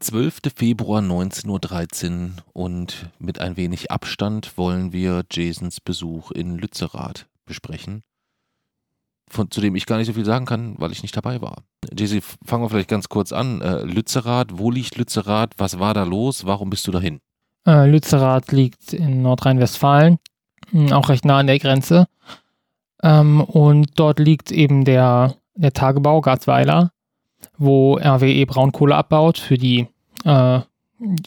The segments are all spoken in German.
12. Februar 19.13 Uhr und mit ein wenig Abstand wollen wir Jasons Besuch in Lützerath besprechen, von, zu dem ich gar nicht so viel sagen kann, weil ich nicht dabei war. Jesse, fangen wir vielleicht ganz kurz an. Äh, Lützerath, wo liegt Lützerath? Was war da los? Warum bist du dahin? Äh, Lützerath liegt in Nordrhein-Westfalen, hm, auch recht nah an der Grenze. Ähm, und dort liegt eben der, der Tagebau Garzweiler wo RWE Braunkohle abbaut für die äh,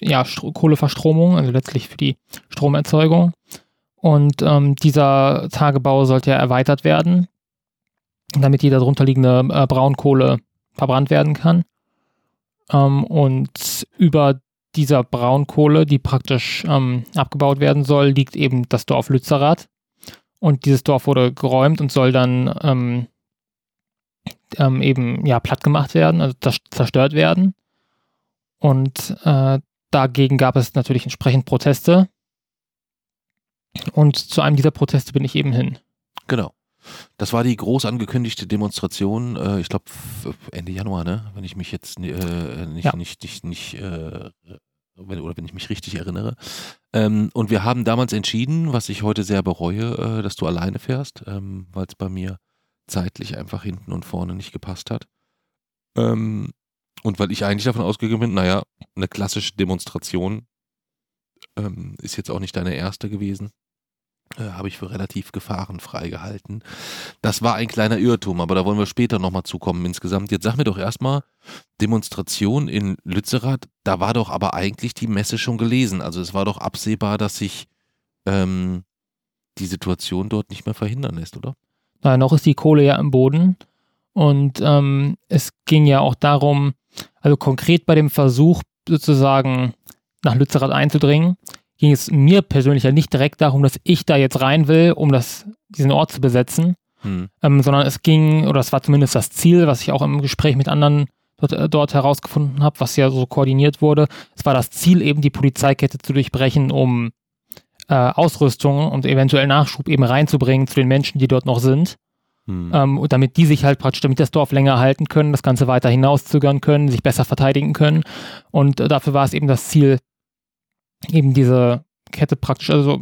ja, Kohleverstromung, also letztlich für die Stromerzeugung. Und ähm, dieser Tagebau sollte ja erweitert werden, damit die darunter liegende äh, Braunkohle verbrannt werden kann. Ähm, und über dieser Braunkohle, die praktisch ähm, abgebaut werden soll, liegt eben das Dorf Lützerath. Und dieses Dorf wurde geräumt und soll dann ähm, eben ja platt gemacht werden, also zerstört werden. Und äh, dagegen gab es natürlich entsprechend Proteste. Und zu einem dieser Proteste bin ich eben hin. Genau. Das war die groß angekündigte Demonstration, äh, ich glaube Ende Januar, ne? Wenn ich mich jetzt äh, nicht, ja. nicht, nicht, nicht äh, wenn, oder wenn ich mich richtig erinnere. Ähm, und wir haben damals entschieden, was ich heute sehr bereue, äh, dass du alleine fährst, ähm, weil es bei mir zeitlich einfach hinten und vorne nicht gepasst hat. Ähm, und weil ich eigentlich davon ausgegangen bin, naja, eine klassische Demonstration ähm, ist jetzt auch nicht deine erste gewesen. Äh, Habe ich für relativ gefahrenfrei gehalten. Das war ein kleiner Irrtum, aber da wollen wir später nochmal zukommen insgesamt. Jetzt sag mir doch erstmal, Demonstration in Lützerath, da war doch aber eigentlich die Messe schon gelesen. Also es war doch absehbar, dass sich ähm, die Situation dort nicht mehr verhindern lässt, oder? Weil noch ist die Kohle ja im Boden. Und ähm, es ging ja auch darum, also konkret bei dem Versuch sozusagen nach Lützerath einzudringen, ging es mir persönlich ja nicht direkt darum, dass ich da jetzt rein will, um das, diesen Ort zu besetzen, hm. ähm, sondern es ging, oder es war zumindest das Ziel, was ich auch im Gespräch mit anderen dort, äh, dort herausgefunden habe, was ja so koordiniert wurde, es war das Ziel eben, die Polizeikette zu durchbrechen, um äh, Ausrüstung und eventuell Nachschub eben reinzubringen zu den Menschen, die dort noch sind. Hm. Ähm, und damit die sich halt praktisch, damit das Dorf länger halten können, das Ganze weiter hinauszögern können, sich besser verteidigen können. Und äh, dafür war es eben das Ziel, eben diese Kette praktisch, also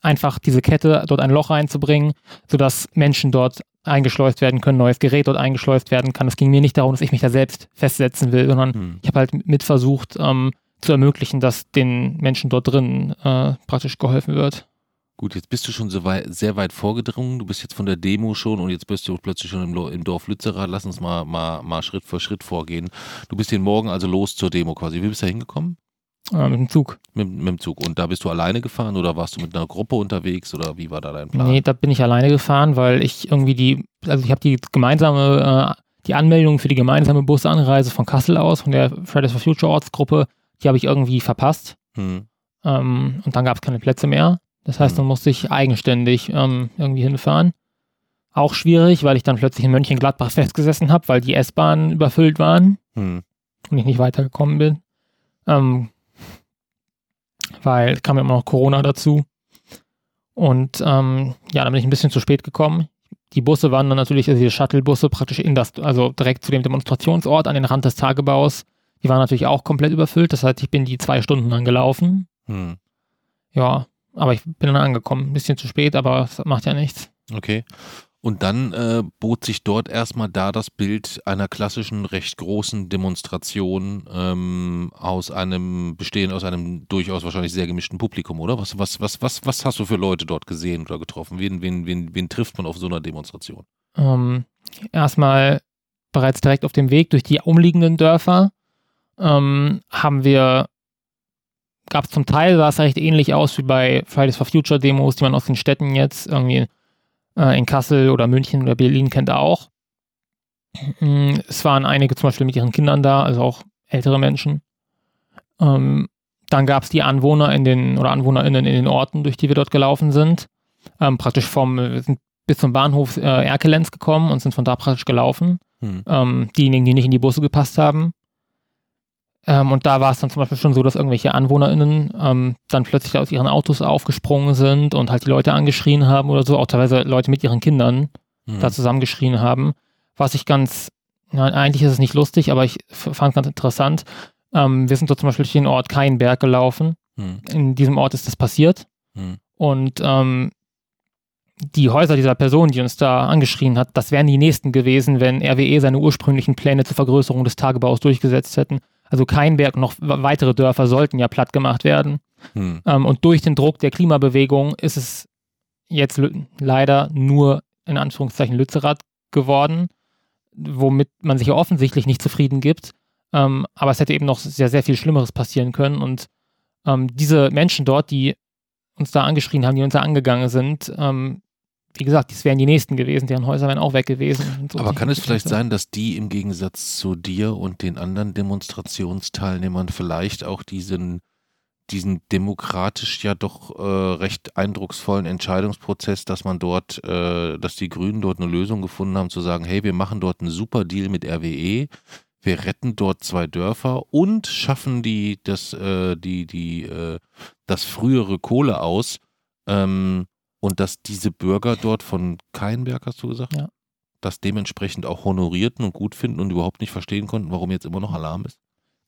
einfach diese Kette dort ein Loch reinzubringen, sodass Menschen dort eingeschleust werden können, neues Gerät dort eingeschleust werden kann. Es ging mir nicht darum, dass ich mich da selbst festsetzen will, sondern hm. ich habe halt mit versucht, ähm, zu ermöglichen, dass den Menschen dort drin äh, praktisch geholfen wird. Gut, jetzt bist du schon so weit, sehr weit vorgedrungen. Du bist jetzt von der Demo schon und jetzt bist du plötzlich schon im, im Dorf Lützerath. Lass uns mal, mal, mal Schritt für Schritt vorgehen. Du bist den Morgen also los zur Demo quasi. Wie bist du da hingekommen? Äh, mit dem Zug. Mit, mit, dem Zug. Und da bist du alleine gefahren oder warst du mit einer Gruppe unterwegs oder wie war da dein Plan? Nee, da bin ich alleine gefahren, weil ich irgendwie die, also ich habe die gemeinsame, äh, die Anmeldung für die gemeinsame Busanreise von Kassel aus, von der Fridays for Future Ortsgruppe die habe ich irgendwie verpasst. Hm. Ähm, und dann gab es keine Plätze mehr. Das heißt, dann musste ich eigenständig ähm, irgendwie hinfahren. Auch schwierig, weil ich dann plötzlich in Mönchengladbach festgesessen habe, weil die S-Bahnen überfüllt waren hm. und ich nicht weitergekommen bin. Ähm, weil kam immer noch Corona dazu. Und ähm, ja, dann bin ich ein bisschen zu spät gekommen. Die Busse waren dann natürlich, also die Shuttle-Busse praktisch in das, also direkt zu dem Demonstrationsort an den Rand des Tagebaus die war natürlich auch komplett überfüllt. Das heißt, ich bin die zwei Stunden dann gelaufen. Hm. Ja, aber ich bin dann angekommen. Ein bisschen zu spät, aber das macht ja nichts. Okay. Und dann äh, bot sich dort erstmal da das Bild einer klassischen, recht großen Demonstration ähm, aus einem, bestehend aus einem durchaus wahrscheinlich sehr gemischten Publikum, oder? Was, was, was, was, was hast du für Leute dort gesehen oder getroffen? Wen, wen, wen, wen trifft man auf so einer Demonstration? Ähm, erstmal bereits direkt auf dem Weg durch die umliegenden Dörfer ähm, haben wir, gab es zum Teil, sah es recht ähnlich aus wie bei Fridays for Future Demos, die man aus den Städten jetzt irgendwie äh, in Kassel oder München oder Berlin kennt auch. Mm, es waren einige zum Beispiel mit ihren Kindern da, also auch ältere Menschen. Ähm, dann gab es die Anwohner in den oder AnwohnerInnen in den Orten, durch die wir dort gelaufen sind. Ähm, praktisch vom, wir sind bis zum Bahnhof äh, Erkelenz gekommen und sind von da praktisch gelaufen. Hm. Ähm, diejenigen, die nicht in die Busse gepasst haben. Ähm, und da war es dann zum Beispiel schon so, dass irgendwelche AnwohnerInnen ähm, dann plötzlich aus ihren Autos aufgesprungen sind und halt die Leute angeschrien haben oder so, auch teilweise Leute mit ihren Kindern mhm. da zusammengeschrien haben. Was ich ganz, na, eigentlich ist es nicht lustig, aber ich fand es ganz interessant. Ähm, wir sind dort zum Beispiel durch den Ort Keinberg gelaufen. Hm. In diesem Ort ist das passiert. Hm. Und ähm, die Häuser dieser Person, die uns da angeschrien hat, das wären die nächsten gewesen, wenn RWE seine ursprünglichen Pläne zur Vergrößerung des Tagebaus durchgesetzt hätten. Also Keinberg, noch weitere Dörfer sollten ja platt gemacht werden. Hm. Ähm, und durch den Druck der Klimabewegung ist es jetzt leider nur in Anführungszeichen Lützerath geworden, womit man sich ja offensichtlich nicht zufrieden gibt. Ähm, aber es hätte eben noch sehr, sehr viel Schlimmeres passieren können. Und ähm, diese Menschen dort, die uns da angeschrien haben, die uns da angegangen sind, ähm, wie gesagt, das wären die nächsten gewesen, deren Häuser wären auch weg gewesen. So Aber kann es vielleicht sein, dass die im Gegensatz zu dir und den anderen Demonstrationsteilnehmern vielleicht auch diesen, diesen demokratisch ja doch äh, recht eindrucksvollen Entscheidungsprozess, dass man dort, äh, dass die Grünen dort eine Lösung gefunden haben, zu sagen, hey, wir machen dort einen super Deal mit RWE, wir retten dort zwei Dörfer und schaffen die, das, äh, die, die, äh, das frühere Kohle aus. Ähm, und dass diese Bürger dort von Keinberg, hast du gesagt? Ja. Das dementsprechend auch honorierten und gut finden und überhaupt nicht verstehen konnten, warum jetzt immer noch Alarm ist?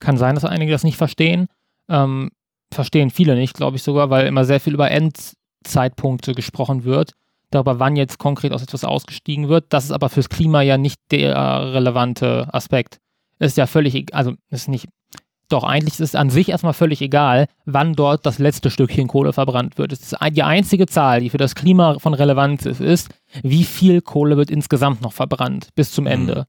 Kann sein, dass einige das nicht verstehen. Ähm, verstehen viele nicht, glaube ich sogar, weil immer sehr viel über Endzeitpunkte gesprochen wird. Darüber, wann jetzt konkret aus etwas ausgestiegen wird. Das ist aber fürs Klima ja nicht der relevante Aspekt. Ist ja völlig, also ist nicht, doch, eigentlich ist es an sich erstmal völlig egal, wann dort das letzte Stückchen Kohle verbrannt wird. Es ist die einzige Zahl, die für das Klima von Relevanz ist, ist, wie viel Kohle wird insgesamt noch verbrannt bis zum Ende.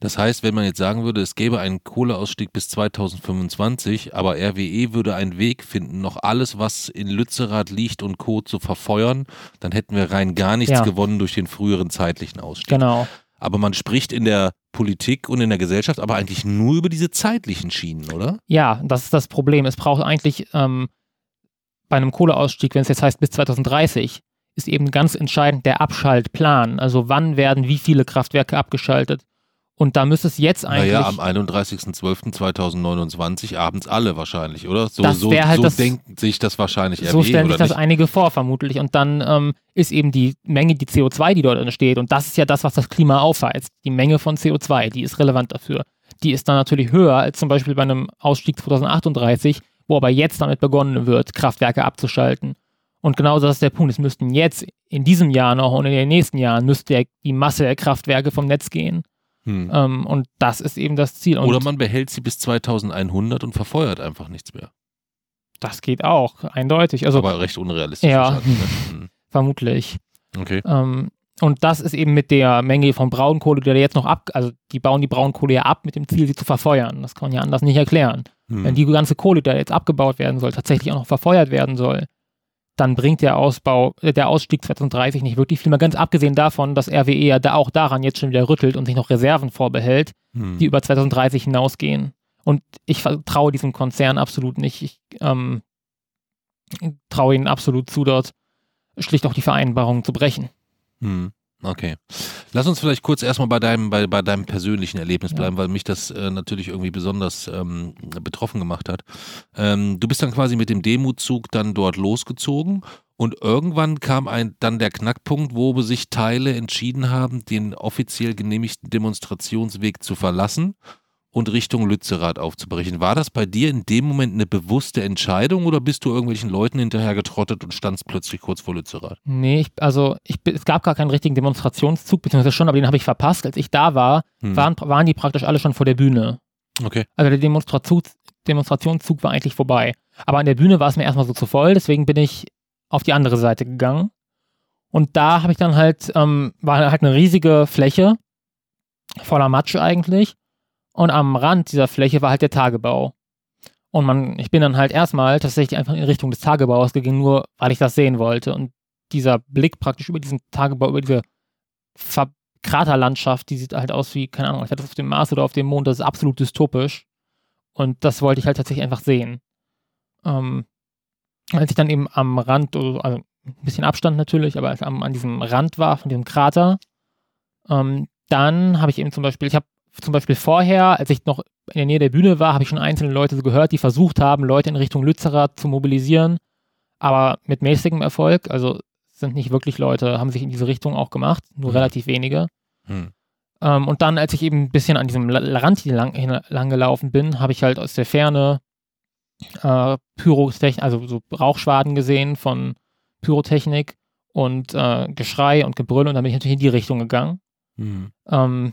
Das heißt, wenn man jetzt sagen würde, es gäbe einen Kohleausstieg bis 2025, aber RWE würde einen Weg finden, noch alles, was in Lützerath liegt und Co. zu verfeuern, dann hätten wir rein gar nichts ja. gewonnen durch den früheren zeitlichen Ausstieg. Genau. Aber man spricht in der Politik und in der Gesellschaft aber eigentlich nur über diese zeitlichen Schienen, oder? Ja, das ist das Problem. Es braucht eigentlich ähm, bei einem Kohleausstieg, wenn es jetzt heißt bis 2030, ist eben ganz entscheidend der Abschaltplan. Also wann werden wie viele Kraftwerke abgeschaltet? Und da müsste es jetzt eigentlich. Naja, am 31.12.2029 abends alle wahrscheinlich, oder? So, so, halt so das, denkt sich das wahrscheinlich So stellen sich das nicht? einige vor, vermutlich. Und dann ähm, ist eben die Menge, die CO2, die dort entsteht, und das ist ja das, was das Klima aufheizt. Die Menge von CO2, die ist relevant dafür. Die ist dann natürlich höher als zum Beispiel bei einem Ausstieg 2038, wo aber jetzt damit begonnen wird, Kraftwerke abzuschalten. Und genau das ist der Punkt. Es müssten jetzt in diesem Jahr noch und in den nächsten Jahren müsste die Masse der Kraftwerke vom Netz gehen. Hm. Ähm, und das ist eben das Ziel. Und Oder man behält sie bis 2100 und verfeuert einfach nichts mehr. Das geht auch, eindeutig. Also, Aber recht unrealistisch. Ja, ne? hm. vermutlich. Okay. Ähm, und das ist eben mit der Menge von Braunkohle, die da jetzt noch ab, also die bauen die Braunkohle ja ab mit dem Ziel, sie zu verfeuern. Das kann man ja anders nicht erklären. Hm. Wenn die ganze Kohle, die da jetzt abgebaut werden soll, tatsächlich auch noch verfeuert werden soll, dann bringt der Ausbau, äh, der Ausstieg 2030 nicht wirklich viel mehr. Ganz abgesehen davon, dass RWE ja da auch daran jetzt schon wieder rüttelt und sich noch Reserven vorbehält, hm. die über 2030 hinausgehen. Und ich vertraue diesem Konzern absolut nicht. Ich ähm, traue ihnen absolut zu, dort schlicht auch die Vereinbarungen zu brechen. Hm. Okay. Lass uns vielleicht kurz erstmal bei deinem, bei, bei deinem persönlichen Erlebnis bleiben, ja. weil mich das äh, natürlich irgendwie besonders ähm, betroffen gemacht hat. Ähm, du bist dann quasi mit dem Demutzug dann dort losgezogen und irgendwann kam ein, dann der Knackpunkt, wo sich Teile entschieden haben, den offiziell genehmigten Demonstrationsweg zu verlassen und Richtung Lützerath aufzubrechen. War das bei dir in dem Moment eine bewusste Entscheidung oder bist du irgendwelchen Leuten hinterhergetrottet und standst plötzlich kurz vor Lützerath? Nee, ich, also ich, es gab gar keinen richtigen Demonstrationszug, beziehungsweise schon, aber den habe ich verpasst. Als ich da war, hm. waren, waren die praktisch alle schon vor der Bühne. Okay. Also der Demonstrations Demonstrationszug war eigentlich vorbei. Aber an der Bühne war es mir erstmal so zu voll, deswegen bin ich auf die andere Seite gegangen. Und da habe ich dann halt, ähm, war halt eine riesige Fläche, voller Matsch eigentlich. Und am Rand dieser Fläche war halt der Tagebau. Und man, ich bin dann halt erstmal tatsächlich einfach in Richtung des Tagebaus gegangen, nur weil ich das sehen wollte. Und dieser Blick praktisch über diesen Tagebau, über diese Ver Kraterlandschaft, die sieht halt aus wie, keine Ahnung, ich hatte das auf dem Mars oder auf dem Mond, das ist absolut dystopisch. Und das wollte ich halt tatsächlich einfach sehen. Ähm, als ich dann eben am Rand, also ein bisschen Abstand natürlich, aber als ich an diesem Rand war, von diesem Krater, ähm, dann habe ich eben zum Beispiel, ich habe zum Beispiel vorher, als ich noch in der Nähe der Bühne war, habe ich schon einzelne Leute so gehört, die versucht haben, Leute in Richtung Lützerath zu mobilisieren, aber mit mäßigem Erfolg. Also sind nicht wirklich Leute, haben sich in diese Richtung auch gemacht, nur hm. relativ wenige. Hm. Ähm, und dann, als ich eben ein bisschen an diesem Rand lang, lang gelaufen bin, habe ich halt aus der Ferne äh, Pyrotechnik, also so Rauchschwaden gesehen von Pyrotechnik und äh, Geschrei und Gebrüll und dann bin ich natürlich in die Richtung gegangen. Mhm. Ähm,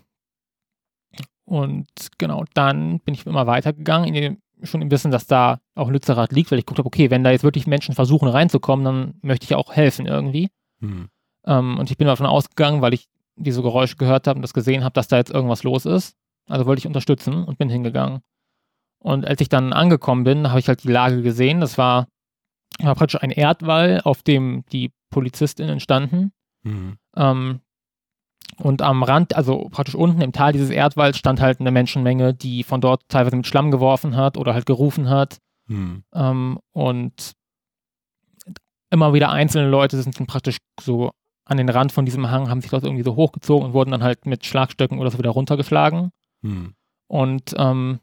und genau, dann bin ich immer weitergegangen, in dem, schon im Wissen, dass da auch Lützerath liegt, weil ich geguckt habe, okay, wenn da jetzt wirklich Menschen versuchen reinzukommen, dann möchte ich auch helfen irgendwie. Mhm. Ähm, und ich bin davon ausgegangen, weil ich diese Geräusche gehört habe und das gesehen habe, dass da jetzt irgendwas los ist. Also wollte ich unterstützen und bin hingegangen. Und als ich dann angekommen bin, habe ich halt die Lage gesehen. Das war, war praktisch ein Erdwall, auf dem die PolizistInnen standen. Mhm. Ähm, und am Rand, also praktisch unten im Tal dieses Erdwalds, stand halt eine Menschenmenge, die von dort teilweise mit Schlamm geworfen hat oder halt gerufen hat. Mhm. Ähm, und immer wieder einzelne Leute sind dann praktisch so an den Rand von diesem Hang, haben sich dort irgendwie so hochgezogen und wurden dann halt mit Schlagstöcken oder so wieder runtergeschlagen. Mhm. Und ähm,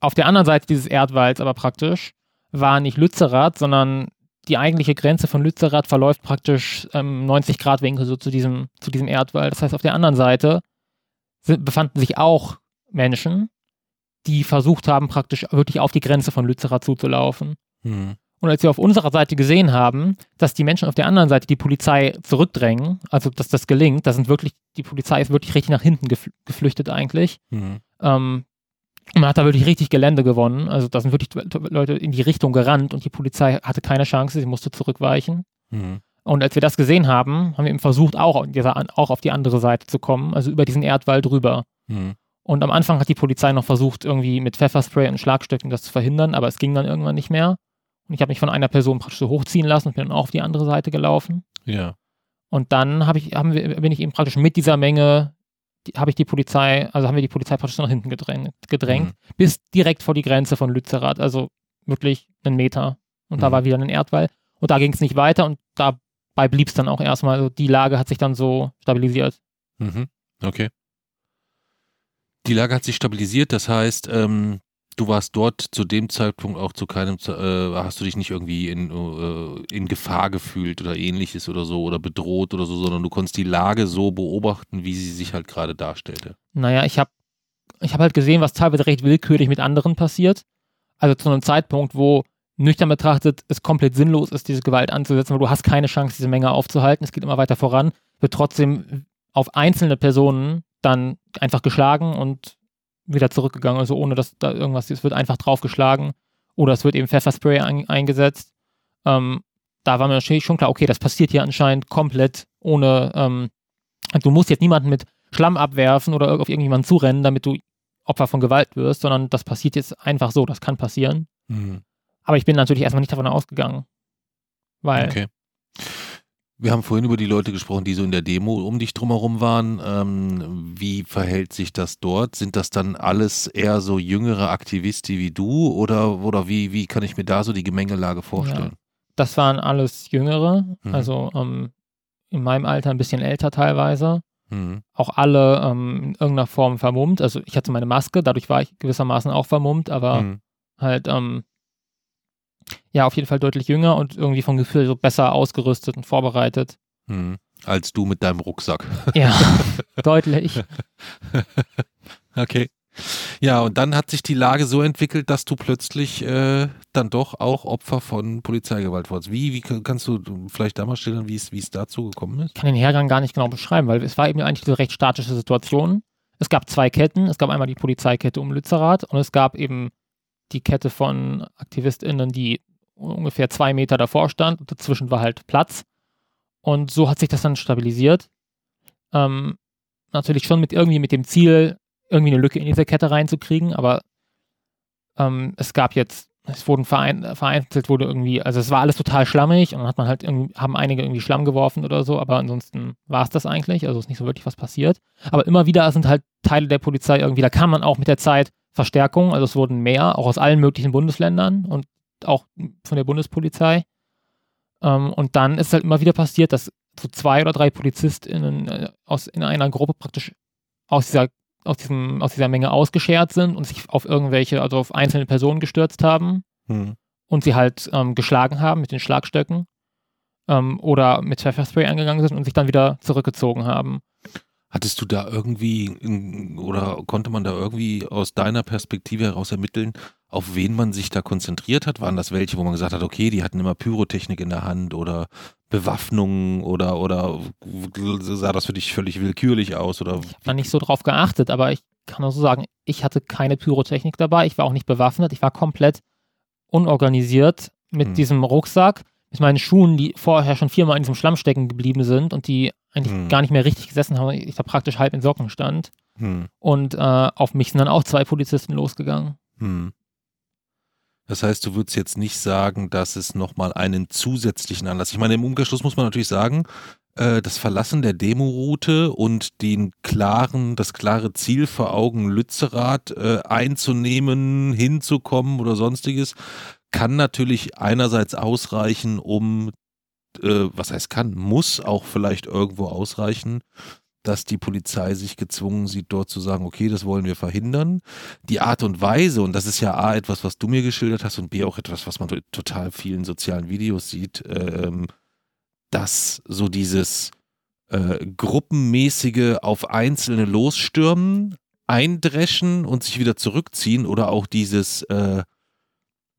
auf der anderen Seite dieses Erdwalds aber praktisch war nicht Lützerath, sondern die eigentliche Grenze von Lützerath verläuft praktisch ähm, 90 Grad Winkel so zu diesem, zu diesem Erdwald. Das heißt, auf der anderen Seite sind, befanden sich auch Menschen, die versucht haben, praktisch wirklich auf die Grenze von Lützerath zuzulaufen. Mhm. Und als wir auf unserer Seite gesehen haben, dass die Menschen auf der anderen Seite die Polizei zurückdrängen, also dass das gelingt, da sind wirklich, die Polizei ist wirklich richtig nach hinten geflüchtet eigentlich. Mhm. Ähm, man hat da wirklich richtig Gelände gewonnen. Also da sind wirklich Leute in die Richtung gerannt und die Polizei hatte keine Chance, sie musste zurückweichen. Mhm. Und als wir das gesehen haben, haben wir eben versucht, auch, auch auf die andere Seite zu kommen, also über diesen Erdwall drüber. Mhm. Und am Anfang hat die Polizei noch versucht, irgendwie mit Pfefferspray und Schlagstöcken das zu verhindern, aber es ging dann irgendwann nicht mehr. Und ich habe mich von einer Person praktisch so hochziehen lassen und bin dann auch auf die andere Seite gelaufen. Ja. Und dann hab ich, haben wir, bin ich eben praktisch mit dieser Menge habe ich die Polizei, also haben wir die Polizei praktisch nach hinten gedrängt, gedrängt mhm. bis direkt vor die Grenze von Lützerath, also wirklich einen Meter. Und mhm. da war wieder ein Erdwall. Und da ging es nicht weiter und dabei blieb es dann auch erstmal. Also die Lage hat sich dann so stabilisiert. Mhm. Okay. Die Lage hat sich stabilisiert, das heißt, ähm, du warst dort zu dem Zeitpunkt auch zu keinem, äh, hast du dich nicht irgendwie in, äh, in Gefahr gefühlt oder ähnliches oder so oder bedroht oder so, sondern du konntest die Lage so beobachten, wie sie sich halt gerade darstellte. Naja, ich habe ich hab halt gesehen, was teilweise recht willkürlich mit anderen passiert. Also zu einem Zeitpunkt, wo nüchtern betrachtet es komplett sinnlos ist, diese Gewalt anzusetzen, weil du hast keine Chance, diese Menge aufzuhalten. Es geht immer weiter voran. Wird trotzdem auf einzelne Personen dann einfach geschlagen und wieder zurückgegangen, also ohne dass da irgendwas, es wird einfach draufgeschlagen oder es wird eben Pfefferspray ein, eingesetzt. Ähm, da war mir natürlich schon klar, okay, das passiert hier anscheinend komplett ohne, ähm, du musst jetzt niemanden mit Schlamm abwerfen oder auf irgendjemanden zurennen, damit du Opfer von Gewalt wirst, sondern das passiert jetzt einfach so, das kann passieren. Mhm. Aber ich bin natürlich erstmal nicht davon ausgegangen. Weil okay. Wir haben vorhin über die Leute gesprochen, die so in der Demo um dich drumherum waren. Ähm, wie verhält sich das dort? Sind das dann alles eher so jüngere Aktivisten wie du oder, oder wie, wie kann ich mir da so die Gemengelage vorstellen? Ja, das waren alles Jüngere, mhm. also ähm, in meinem Alter ein bisschen älter teilweise. Mhm. Auch alle ähm, in irgendeiner Form vermummt. Also ich hatte meine Maske, dadurch war ich gewissermaßen auch vermummt, aber mhm. halt ähm, ja, auf jeden Fall deutlich jünger und irgendwie vom Gefühl so besser ausgerüstet und vorbereitet. Hm. Als du mit deinem Rucksack. Ja, deutlich. okay. Ja, und dann hat sich die Lage so entwickelt, dass du plötzlich äh, dann doch auch Opfer von Polizeigewalt wurdest. Wie, wie kannst du vielleicht da mal stellen, wie es, wie es dazu gekommen ist? Ich kann den Hergang gar nicht genau beschreiben, weil es war eben eigentlich eine recht statische Situation. Es gab zwei Ketten. Es gab einmal die Polizeikette um Lützerath und es gab eben die Kette von AktivistInnen, die ungefähr zwei Meter davor stand und dazwischen war halt Platz. Und so hat sich das dann stabilisiert. Ähm, natürlich schon mit irgendwie mit dem Ziel, irgendwie eine Lücke in diese Kette reinzukriegen, aber ähm, es gab jetzt, es wurden verein, vereinzelt wurde irgendwie, also es war alles total schlammig und dann hat man halt irgendwie, haben einige irgendwie Schlamm geworfen oder so, aber ansonsten war es das eigentlich, also ist nicht so wirklich was passiert. Aber immer wieder sind halt Teile der Polizei irgendwie, da kann man auch mit der Zeit Verstärkung, also es wurden mehr, auch aus allen möglichen Bundesländern und auch von der Bundespolizei. Ähm, und dann ist halt immer wieder passiert, dass so zwei oder drei PolizistInnen äh, aus, in einer Gruppe praktisch aus dieser, aus, diesem, aus dieser Menge ausgeschert sind und sich auf irgendwelche, also auf einzelne Personen gestürzt haben hm. und sie halt ähm, geschlagen haben mit den Schlagstöcken ähm, oder mit Pfefferspray angegangen sind und sich dann wieder zurückgezogen haben. Hattest du da irgendwie oder konnte man da irgendwie aus deiner Perspektive heraus ermitteln, auf wen man sich da konzentriert hat? Waren das welche, wo man gesagt hat, okay, die hatten immer Pyrotechnik in der Hand oder Bewaffnung oder, oder sah das für dich völlig willkürlich aus? Oder? Ich habe nicht so drauf geachtet, aber ich kann auch so sagen, ich hatte keine Pyrotechnik dabei, ich war auch nicht bewaffnet, ich war komplett unorganisiert mit hm. diesem Rucksack, mit meinen Schuhen, die vorher schon viermal in diesem Schlamm stecken geblieben sind und die eigentlich hm. gar nicht mehr richtig gesessen haben, ich da praktisch halb in Socken stand. Hm. Und äh, auf mich sind dann auch zwei Polizisten losgegangen. Hm. Das heißt, du würdest jetzt nicht sagen, dass es nochmal einen zusätzlichen Anlass. Ich meine, im Umkehrschluss muss man natürlich sagen, äh, das Verlassen der Demoroute und den klaren, das klare Ziel vor Augen, Lützerath äh, einzunehmen, hinzukommen oder sonstiges, kann natürlich einerseits ausreichen, um, äh, was heißt kann, muss auch vielleicht irgendwo ausreichen, dass die Polizei sich gezwungen sieht, dort zu sagen, okay, das wollen wir verhindern. Die Art und Weise, und das ist ja A, etwas, was du mir geschildert hast, und B, auch etwas, was man total vielen sozialen Videos sieht, ähm, dass so dieses äh, gruppenmäßige auf Einzelne losstürmen, eindreschen und sich wieder zurückziehen oder auch dieses äh,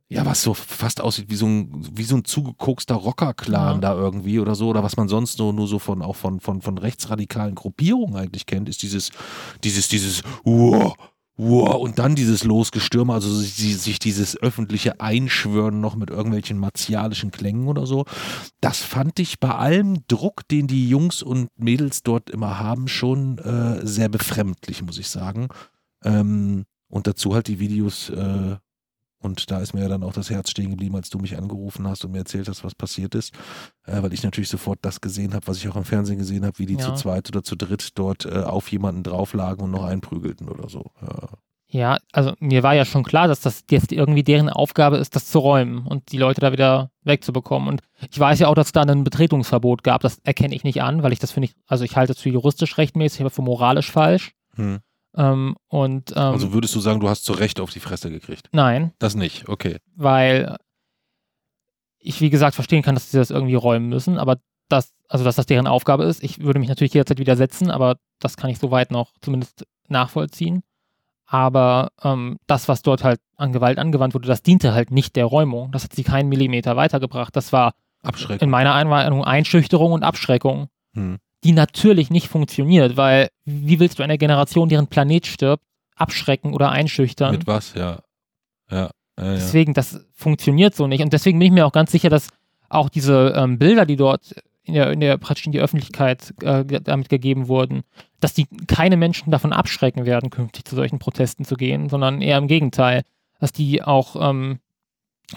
ja, was so fast aussieht wie so ein, wie so ein zugekokster Rocker-Clan ja. da irgendwie oder so, oder was man sonst nur, nur so von, auch von, von, von rechtsradikalen Gruppierungen eigentlich kennt, ist dieses, dieses, dieses, uh, uh, und dann dieses Losgestürme, also sich, sich dieses öffentliche Einschwören noch mit irgendwelchen martialischen Klängen oder so. Das fand ich bei allem Druck, den die Jungs und Mädels dort immer haben, schon äh, sehr befremdlich, muss ich sagen. Ähm, und dazu halt die Videos, äh, und da ist mir ja dann auch das Herz stehen geblieben, als du mich angerufen hast und mir erzählt hast, was passiert ist. Äh, weil ich natürlich sofort das gesehen habe, was ich auch im Fernsehen gesehen habe, wie die ja. zu zweit oder zu dritt dort äh, auf jemanden drauflagen und noch einprügelten oder so. Ja. ja. also mir war ja schon klar, dass das jetzt irgendwie deren Aufgabe ist, das zu räumen und die Leute da wieder wegzubekommen. Und ich weiß ja auch, dass es da ein Betretungsverbot gab. Das erkenne ich nicht an, weil ich das finde ich, also ich halte es für juristisch rechtmäßig, aber für moralisch falsch. Hm. Ähm, und, ähm, also würdest du sagen, du hast zu Recht auf die Fresse gekriegt? Nein. Das nicht, okay. Weil ich, wie gesagt, verstehen kann, dass sie das irgendwie räumen müssen, aber das, also dass das deren Aufgabe ist. Ich würde mich natürlich jederzeit widersetzen, aber das kann ich soweit noch zumindest nachvollziehen. Aber ähm, das, was dort halt an Gewalt angewandt wurde, das diente halt nicht der Räumung. Das hat sie keinen Millimeter weitergebracht. Das war in meiner Einweihung Einschüchterung und Abschreckung. Hm die natürlich nicht funktioniert, weil wie willst du eine Generation, deren Planet stirbt, abschrecken oder einschüchtern? Mit was, ja. Ja. ja deswegen, das funktioniert so nicht. Und deswegen bin ich mir auch ganz sicher, dass auch diese ähm, Bilder, die dort in der, in der praktisch in die Öffentlichkeit äh, damit gegeben wurden, dass die keine Menschen davon abschrecken werden, künftig zu solchen Protesten zu gehen, sondern eher im Gegenteil, dass die auch ähm,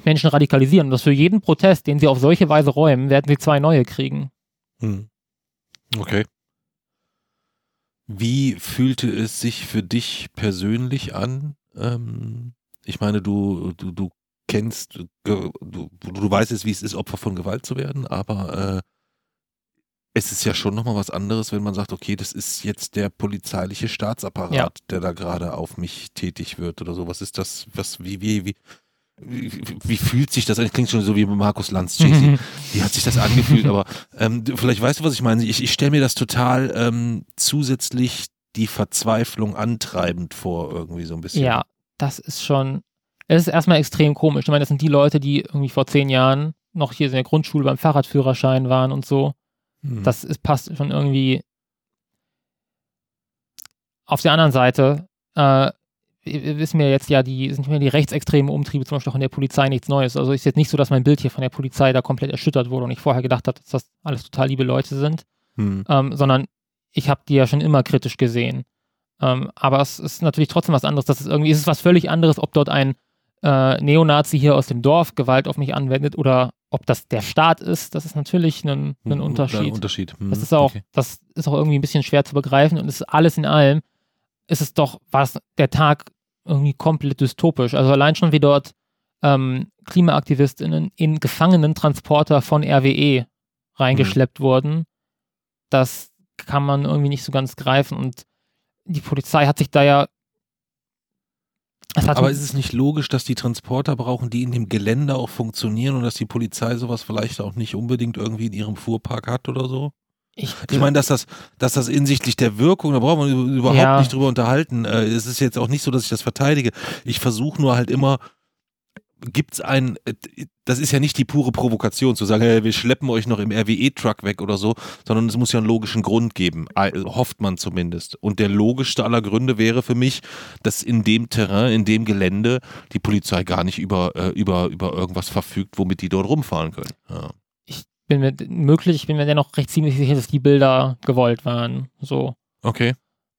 Menschen radikalisieren. Und dass für jeden Protest, den sie auf solche Weise räumen, werden sie zwei neue kriegen. Hm. Okay. Wie fühlte es sich für dich persönlich an? Ähm, ich meine, du, du, du kennst, du, du weißt jetzt, wie es ist, Opfer von Gewalt zu werden, aber äh, es ist ja schon nochmal was anderes, wenn man sagt, okay, das ist jetzt der polizeiliche Staatsapparat, ja. der da gerade auf mich tätig wird oder so. Was ist das, was, wie, wie, wie, wie, wie, fühlt sich das an? Klingt schon so wie Markus Lanz, JC. Wie hat sich das angefühlt? Aber ähm, vielleicht weißt du, was ich meine. Ich, ich stelle mir das total ähm, zusätzlich die Verzweiflung antreibend vor, irgendwie so ein bisschen. Ja, das ist schon, es ist erstmal extrem komisch. Ich meine, das sind die Leute, die irgendwie vor zehn Jahren noch hier in der Grundschule beim Fahrradführerschein waren und so. Hm. Das ist, passt schon irgendwie. Auf der anderen Seite, äh, wissen ja jetzt ja, die sind nicht mehr die rechtsextremen Umtriebe, zum Beispiel auch in der Polizei nichts Neues. Also ist jetzt nicht so, dass mein Bild hier von der Polizei da komplett erschüttert wurde und ich vorher gedacht habe, dass das alles total liebe Leute sind, hm. ähm, sondern ich habe die ja schon immer kritisch gesehen. Ähm, aber es ist natürlich trotzdem was anderes. Das ist irgendwie, es ist was völlig anderes, ob dort ein äh, Neonazi hier aus dem Dorf Gewalt auf mich anwendet oder ob das der Staat ist. Das ist natürlich ein, ein hm, Unterschied. Unterschied. Hm. Das ist auch, okay. das ist auch irgendwie ein bisschen schwer zu begreifen und es ist alles in allem ist es doch, war es der Tag irgendwie komplett dystopisch. Also allein schon wie dort ähm, KlimaaktivistInnen in Gefangenentransporter von RWE reingeschleppt mhm. wurden, das kann man irgendwie nicht so ganz greifen. Und die Polizei hat sich da ja. Aber ist es nicht logisch, dass die Transporter brauchen, die in dem Gelände auch funktionieren und dass die Polizei sowas vielleicht auch nicht unbedingt irgendwie in ihrem Fuhrpark hat oder so? Ich, ich meine, dass das, dass das hinsichtlich der Wirkung, da braucht man überhaupt ja. nicht drüber unterhalten. Äh, es ist jetzt auch nicht so, dass ich das verteidige. Ich versuche nur halt immer gibt es ein, äh, das ist ja nicht die pure Provokation, zu sagen, hey, wir schleppen euch noch im RWE-Truck weg oder so, sondern es muss ja einen logischen Grund geben, hofft man zumindest. Und der logischste aller Gründe wäre für mich, dass in dem Terrain, in dem Gelände die Polizei gar nicht über, äh, über, über irgendwas verfügt, womit die dort rumfahren können. Ja. Ich bin mir möglich, ich bin mir dennoch recht ziemlich sicher, dass die Bilder gewollt waren. So. Okay.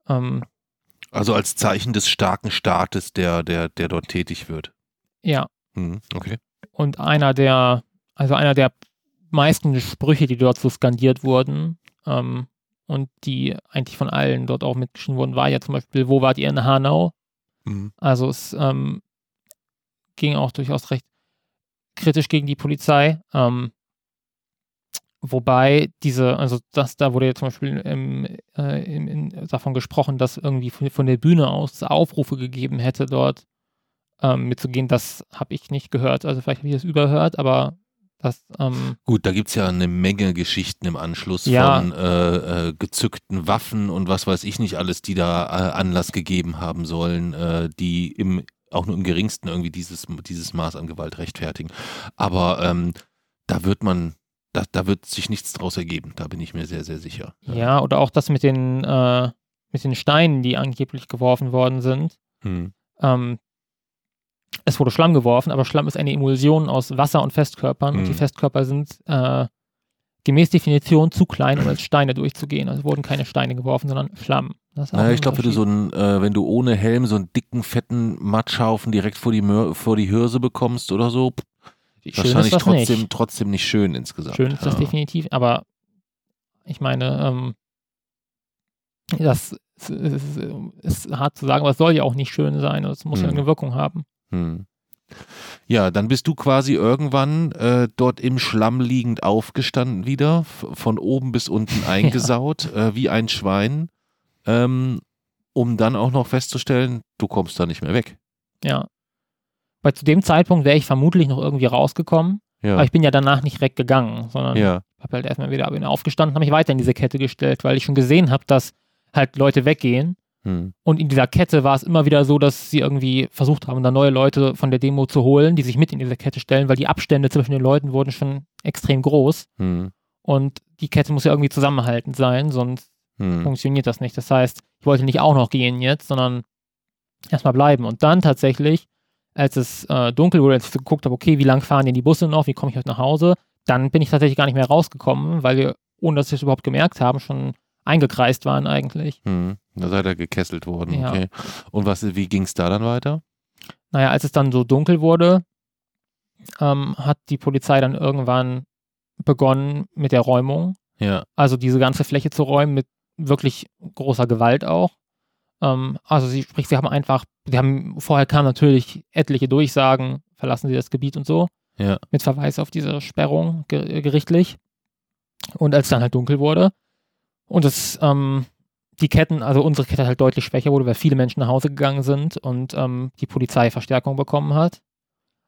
Ähm, also als Zeichen des starken Staates, der, der, der dort tätig wird. Ja, Mhm, okay. Und einer der, also einer der meisten Sprüche, die dort so skandiert wurden ähm, und die eigentlich von allen dort auch mitgeschrieben wurden, war ja zum Beispiel, wo wart ihr in Hanau? Mhm. Also es ähm, ging auch durchaus recht kritisch gegen die Polizei. Ähm, wobei diese, also das, da wurde ja zum Beispiel im, äh, in, in, davon gesprochen, dass irgendwie von, von der Bühne aus Aufrufe gegeben hätte dort, ähm, mitzugehen, das habe ich nicht gehört. Also vielleicht habe ich das überhört, aber das. Ähm, Gut, da gibt es ja eine Menge Geschichten im Anschluss ja. von äh, äh, gezückten Waffen und was weiß ich nicht alles, die da äh, Anlass gegeben haben sollen, äh, die im auch nur im geringsten irgendwie dieses, dieses Maß an Gewalt rechtfertigen. Aber ähm, da wird man, da, da wird sich nichts draus ergeben, da bin ich mir sehr, sehr sicher. Ja, oder auch das mit den, äh, mit den Steinen, die angeblich geworfen worden sind. Hm. Ähm, es wurde Schlamm geworfen, aber Schlamm ist eine Emulsion aus Wasser und Festkörpern. Mhm. Und die mhm. Festkörper sind äh, gemäß Definition zu klein, um als Steine durchzugehen. Also wurden keine Steine geworfen, sondern Schlamm. naja, ich glaube, wenn du so einen, äh, wenn du ohne Helm so einen dicken, fetten Matschhaufen direkt vor die, Mör vor die Hirse bekommst oder so, schön wahrscheinlich trotzdem, nicht. trotzdem nicht schön insgesamt. Schön ist das definitiv, aber ich meine, ähm, das ist, ist, ist, hart zu sagen, aber es soll ja auch nicht schön sein. Es muss hm. ja eine Wirkung haben. Hm. Ja, dann bist du quasi irgendwann äh, dort im Schlamm liegend aufgestanden wieder, von oben bis unten eingesaut, ja. äh, wie ein Schwein, ähm, um dann auch noch festzustellen, du kommst da nicht mehr weg. Ja. Weil zu dem Zeitpunkt wäre ich vermutlich noch irgendwie rausgekommen, ja. aber ich bin ja danach nicht weggegangen, sondern ja. habe halt erstmal wieder bin aufgestanden, habe mich weiter in diese Kette gestellt, weil ich schon gesehen habe, dass halt Leute weggehen hm. Und in dieser Kette war es immer wieder so, dass sie irgendwie versucht haben, da neue Leute von der Demo zu holen, die sich mit in diese Kette stellen, weil die Abstände zwischen den Leuten wurden schon extrem groß. Hm. Und die Kette muss ja irgendwie zusammenhaltend sein, sonst hm. funktioniert das nicht. Das heißt, ich wollte nicht auch noch gehen jetzt, sondern erstmal bleiben. Und dann tatsächlich, als es äh, dunkel wurde, als ich geguckt habe, okay, wie lang fahren denn die Busse noch, wie komme ich heute nach Hause, dann bin ich tatsächlich gar nicht mehr rausgekommen, weil wir, ohne dass wir es überhaupt gemerkt haben, schon eingekreist waren eigentlich. Hm. Da seid ihr gekesselt worden. Ja. Okay. Und was, wie ging es da dann weiter? Naja, als es dann so dunkel wurde, ähm, hat die Polizei dann irgendwann begonnen mit der Räumung. Ja. Also diese ganze Fläche zu räumen mit wirklich großer Gewalt auch. Ähm, also sie, sprich, sie haben einfach, sie haben, vorher kamen natürlich etliche Durchsagen, verlassen sie das Gebiet und so. Ja. Mit Verweis auf diese Sperrung gerichtlich. Und als es dann halt dunkel wurde und es ähm, die Ketten, also unsere Kette halt deutlich schwächer wurde, weil viele Menschen nach Hause gegangen sind und ähm, die Polizei Verstärkung bekommen hat.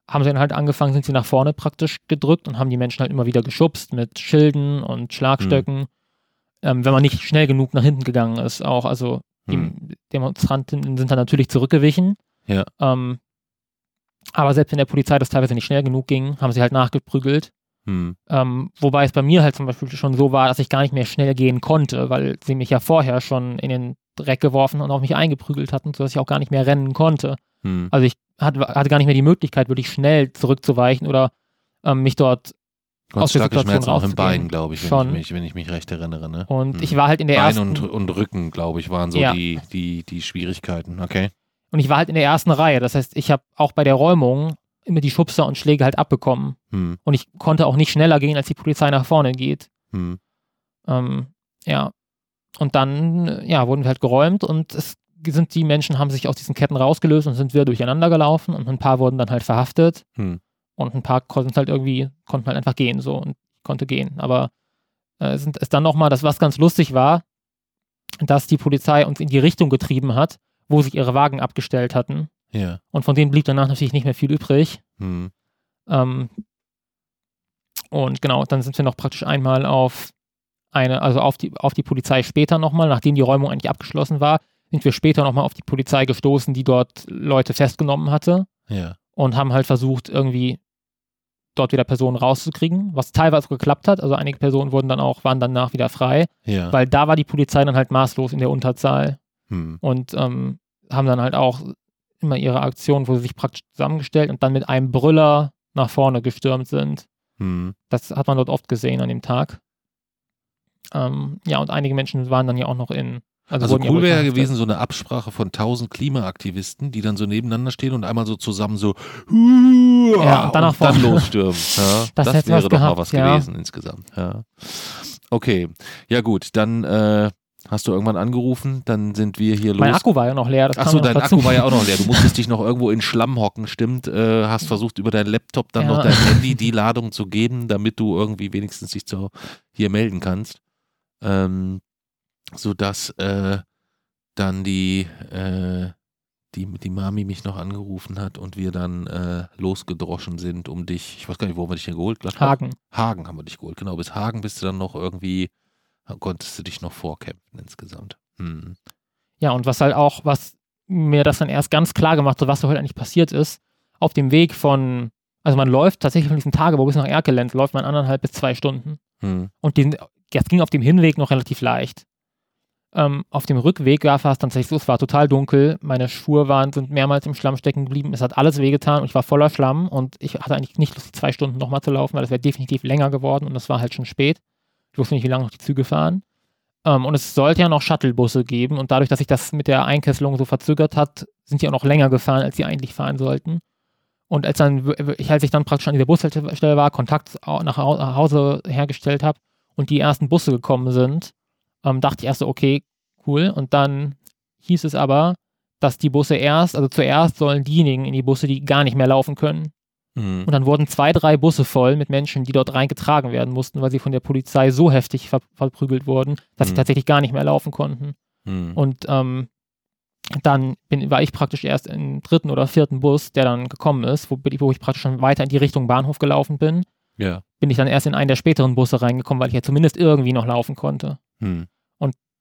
Haben sie dann halt angefangen, sind sie nach vorne praktisch gedrückt und haben die Menschen halt immer wieder geschubst mit Schilden und Schlagstöcken. Mhm. Ähm, wenn man nicht schnell genug nach hinten gegangen ist, auch. Also die mhm. Demonstranten sind dann natürlich zurückgewichen. Ja. Ähm, aber selbst wenn der Polizei das teilweise nicht schnell genug ging, haben sie halt nachgeprügelt. Hm. Ähm, wobei es bei mir halt zum Beispiel schon so war, dass ich gar nicht mehr schnell gehen konnte, weil sie mich ja vorher schon in den Dreck geworfen und auf mich eingeprügelt hatten, sodass ich auch gar nicht mehr rennen konnte. Hm. Also ich hatte, hatte, gar nicht mehr die Möglichkeit, wirklich schnell zurückzuweichen oder ähm, mich dort aus der Situation Schmerzen auch im Bein, glaube ich, wenn ich, mich, wenn ich mich recht erinnere. Ne? Und hm. ich war halt in der Bein ersten... Und, und Rücken, glaube ich, waren so ja. die, die, die Schwierigkeiten, okay. Und ich war halt in der ersten Reihe. Das heißt, ich habe auch bei der Räumung immer die Schubser und Schläge halt abbekommen. Hm. Und ich konnte auch nicht schneller gehen, als die Polizei nach vorne geht. Hm. Ähm, ja. Und dann, ja, wurden wir halt geräumt und es sind die Menschen haben sich aus diesen Ketten rausgelöst und sind wieder durcheinander gelaufen und ein paar wurden dann halt verhaftet hm. Und ein paar konnten halt irgendwie, konnten halt einfach gehen so und konnte gehen. Aber äh, es dann nochmal, das was ganz lustig war, dass die Polizei uns in die Richtung getrieben hat, wo sich ihre Wagen abgestellt hatten. Ja. Und von denen blieb danach natürlich nicht mehr viel übrig. Hm. Ähm, und genau, dann sind wir noch praktisch einmal auf eine, also auf die, auf die Polizei später nochmal, nachdem die Räumung eigentlich abgeschlossen war, sind wir später nochmal auf die Polizei gestoßen, die dort Leute festgenommen hatte. Ja. Und haben halt versucht, irgendwie dort wieder Personen rauszukriegen, was teilweise geklappt hat. Also einige Personen wurden dann auch, waren danach wieder frei, Ja. weil da war die Polizei dann halt maßlos in der Unterzahl Hm. und ähm, haben dann halt auch immer ihre Aktionen, wo sie sich praktisch zusammengestellt und dann mit einem Brüller nach vorne gestürmt sind. Hm. Das hat man dort oft gesehen an dem Tag. Ähm, ja, und einige Menschen waren dann ja auch noch in. Also, Also cool wohl wäre ja gewesen, so eine Absprache von tausend Klimaaktivisten, die dann so nebeneinander stehen und einmal so zusammen so ja, und dann nach dann losstürmen. Ja, Das das wäre doch mal was ja. gewesen insgesamt. Ja. Okay, ja gut, dann äh, hast du irgendwann angerufen, dann sind wir hier Mein los. Akku war ja noch leer. Das Achso, dein dazu. Akku war ja auch noch leer. Du musstest dich noch irgendwo in Schlamm hocken, stimmt. Äh, hast versucht, über deinen Laptop dann Ja. noch dein Handy die Ladung zu geben, damit du irgendwie wenigstens dich zu, hier melden kannst. Ähm, sodass äh, dann die, äh, die, die Mami mich noch angerufen hat und wir dann äh, losgedroschen sind, um dich, ich weiß gar nicht, wo haben wir dich denn geholt? Gladbach? Hagen. Hagen haben wir dich geholt, genau. Bis Hagen bist du dann noch irgendwie, konntest du dich noch vorkämpfen insgesamt. Hm. Ja, und was halt auch, was mir das dann erst ganz klar gemacht hat, was da heute eigentlich passiert ist, auf dem Weg von, also man läuft tatsächlich von diesem Tagebau bis nach Erkelenz, läuft man anderthalb bis zwei Stunden. Hm. Und den, das ging auf dem Hinweg noch relativ leicht. Ähm, auf dem Rückweg war es tatsächlich so, es war total dunkel, meine Schuhe waren, sind mehrmals im Schlamm stecken geblieben, es hat alles wehgetan und ich war voller Schlamm und ich hatte eigentlich nicht Lust, zwei Stunden nochmal zu laufen, weil das wäre definitiv länger geworden und es war halt schon spät. Ich wusste nicht, wie lange noch die Züge fahren. Ähm, und es sollte ja noch Shuttlebusse geben und dadurch, dass sich das mit der Einkesselung so verzögert hat, sind die auch noch länger gefahren, als sie eigentlich fahren sollten. Und als dann, als ich dann praktisch an dieser Bushaltestelle war, Kontakt nach Hause hergestellt habe und die ersten Busse gekommen sind, ähm, dachte ich erst so, okay, cool. Und dann hieß es aber, dass die Busse erst, also zuerst sollen diejenigen in die Busse, die gar nicht mehr laufen können. Hm. Und dann wurden zwei, drei Busse voll mit Menschen, die dort reingetragen werden mussten, weil sie von der Polizei so heftig ver verprügelt wurden, dass sie Mhm. tatsächlich gar nicht mehr laufen konnten. Hm. Und ähm, dann bin, war ich praktisch erst im dritten oder vierten Bus, der dann gekommen ist, wo, wo ich praktisch schon weiter in die Richtung Bahnhof gelaufen bin, Ja. bin ich dann erst in einen der späteren Busse reingekommen, weil ich ja zumindest irgendwie noch laufen konnte. Hm.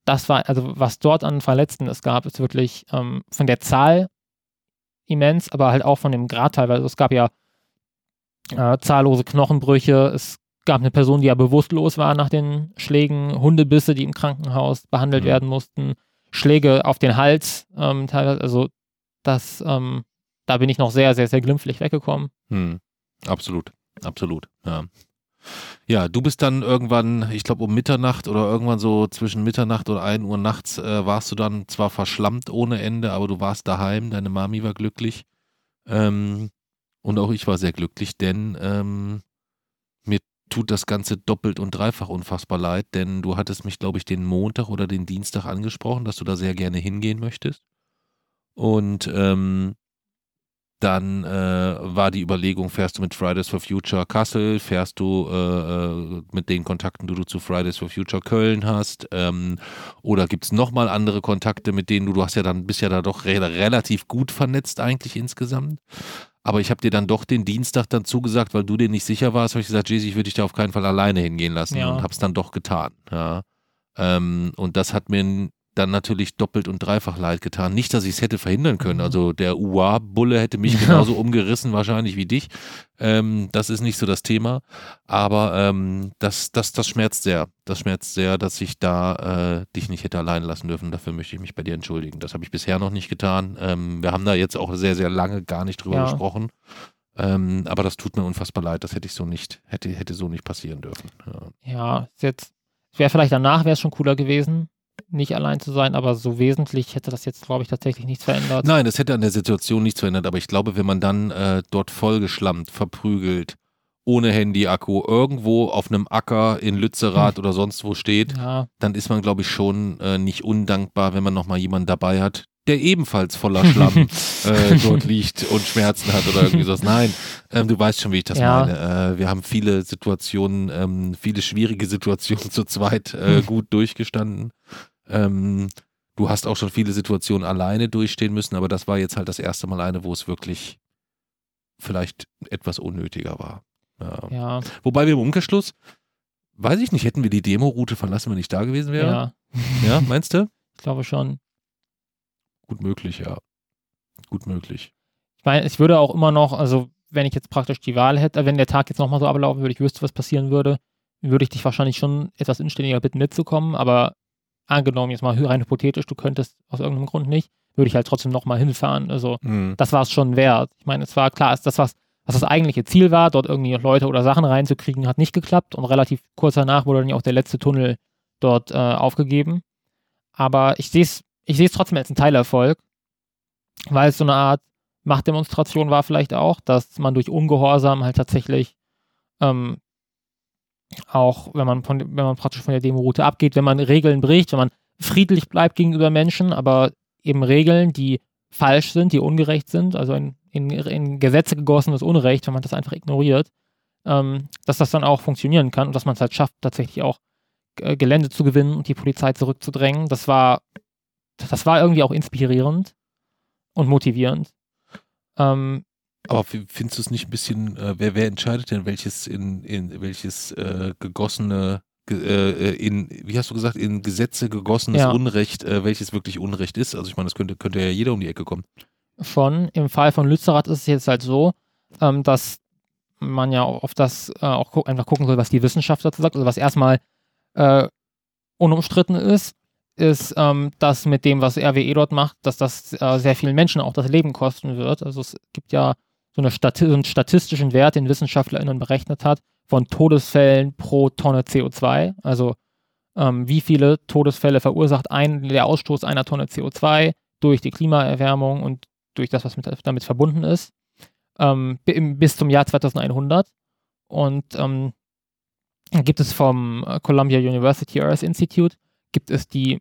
Das war, also was dort an Verletzten es gab, ist wirklich ähm, von der Zahl immens, aber halt auch von dem Grad teilweise. Es gab ja äh, zahllose Knochenbrüche, es gab eine Person, die ja bewusstlos war nach den Schlägen, Hundebisse, die im Krankenhaus behandelt Mhm. werden mussten, Schläge auf den Hals, ähm, teilweise, also das, ähm, da bin ich noch sehr, sehr, sehr glimpflich weggekommen. Hm. Absolut, absolut. Ja. Ja, du bist dann irgendwann, ich glaube um Mitternacht oder irgendwann so zwischen Mitternacht und 1 Uhr nachts äh, warst du dann zwar verschlammt ohne Ende, aber du warst daheim, deine Mami war glücklich. Ähm, und auch ich war sehr glücklich, denn ähm, mir tut das Ganze doppelt und dreifach unfassbar leid, denn du hattest mich, glaube ich, den Montag oder den Dienstag angesprochen, dass du da sehr gerne hingehen möchtest. Und ähm, dann äh, war die Überlegung, fährst du mit Fridays for Future Kassel, fährst du äh, äh, mit den Kontakten, die du zu Fridays for Future Köln hast, ähm, oder gibt es nochmal andere Kontakte, mit denen du, du hast ja dann, bist ja da doch re relativ gut vernetzt eigentlich insgesamt. Aber ich habe dir dann doch den Dienstag dann zugesagt, weil du dir nicht sicher warst, habe ich gesagt, Jesse, ich würde dich da auf keinen Fall alleine hingehen lassen Ja. und habe es dann doch getan. Ja. Ähm, und das hat mir dann natürlich doppelt und dreifach leid getan. Nicht, dass ich es hätte verhindern können. Mhm. Also der UA-Bulle hätte mich genauso umgerissen wahrscheinlich wie dich. Ähm, das ist nicht so das Thema. Aber ähm, das, das, das schmerzt sehr. Das schmerzt sehr, dass ich da äh, dich nicht hätte allein lassen dürfen. Dafür möchte ich mich bei dir entschuldigen. Das habe ich bisher noch nicht getan. Ähm, wir haben da jetzt auch sehr, sehr lange gar nicht drüber Ja. gesprochen. Ähm, aber das tut mir unfassbar leid. Das hätte ich so nicht, hätte, hätte so nicht passieren dürfen. Ja. Ja, jetzt, wäre vielleicht danach, wäre es schon cooler gewesen, nicht allein zu sein, aber so wesentlich hätte das jetzt, glaube ich, tatsächlich nichts verändert. Nein, das hätte an der Situation nichts verändert, aber ich glaube, wenn man dann äh, dort vollgeschlammt, verprügelt, ohne Handy-Akku, irgendwo auf einem Acker in Lützerath oder sonst wo steht, Ja, dann ist man, glaube ich, schon äh, nicht undankbar, wenn man nochmal jemanden dabei hat, der ebenfalls voller Schlamm äh, dort liegt und Schmerzen hat oder irgendwie sowas. Nein, ähm, du weißt schon, wie ich das Ja. meine. Äh, wir haben viele Situationen, ähm, viele schwierige Situationen zu zweit äh, Hm. gut durchgestanden. Ähm, du hast auch schon viele Situationen alleine durchstehen müssen, aber das war jetzt halt das erste Mal eine, wo es wirklich vielleicht etwas unnötiger war. Ja. ja, Wobei wir im Umkehrschluss, Weiß ich nicht, hätten wir die Demo-Route verlassen, wenn ich da gewesen wäre? Ja, Ja, meinst du? ich glaube schon. Gut möglich, ja. Gut möglich. Ich meine, ich würde auch immer noch, also wenn ich jetzt praktisch die Wahl hätte, wenn der Tag jetzt nochmal so ablaufen würde, ich wüsste, was passieren würde, würde ich dich wahrscheinlich schon etwas inständiger bitten, mitzukommen. Aber angenommen, jetzt mal rein hypothetisch, du könntest aus irgendeinem Grund nicht, würde ich halt trotzdem nochmal hinfahren. Also Hm. das war es schon wert. Ich meine, es war klar, das, was, was das eigentliche Ziel war, dort irgendwie Leute oder Sachen reinzukriegen, hat nicht geklappt und relativ kurz danach wurde dann ja auch der letzte Tunnel dort äh, aufgegeben. Aber ich sehe es ich sehe es trotzdem als einen Teilerfolg, weil es so eine Art Machtdemonstration war vielleicht auch, dass man durch Ungehorsam halt tatsächlich ähm, auch, wenn man, von, wenn man praktisch von der Demo-Route abgeht, wenn man Regeln bricht, wenn man friedlich bleibt gegenüber Menschen, aber eben Regeln, die falsch sind, die ungerecht sind, also in, in, in Gesetze gegossenes Unrecht, wenn man das einfach ignoriert, ähm, dass das dann auch funktionieren kann und dass man es halt schafft, tatsächlich auch äh, Gelände zu gewinnen und die Polizei zurückzudrängen. Das war, das war irgendwie auch inspirierend und motivierend. Ähm, Aber findest du es nicht ein bisschen, äh, wer, wer entscheidet denn, welches in, in welches äh, gegossene, ge, äh, in, wie hast du gesagt, in Gesetze gegossenes Ja. Unrecht, äh, welches wirklich Unrecht ist? Also ich meine, das könnte, könnte ja jeder um die Ecke kommen. von, im Fall von Lützerath ist es jetzt halt so, ähm, dass man ja auf das äh, auch gu einfach gucken soll, was die Wissenschaft dazu sagt. Also was erstmal äh, unumstritten ist, ist, ähm, dass mit dem, was RWE dort macht, dass das äh, sehr vielen Menschen auch das Leben kosten wird. Also es gibt ja so, eine Stati so einen statistischen Wert, den WissenschaftlerInnen berechnet hat, von Todesfällen pro Tonne CO2. Also ähm, wie viele Todesfälle verursacht ein, der Ausstoß einer Tonne CO2 durch die Klimaerwärmung und durch das, was mit, damit verbunden ist, ähm, bis zum Jahr 2100. Und ähm, gibt es vom äh, Columbia University Earth Institute, gibt es die,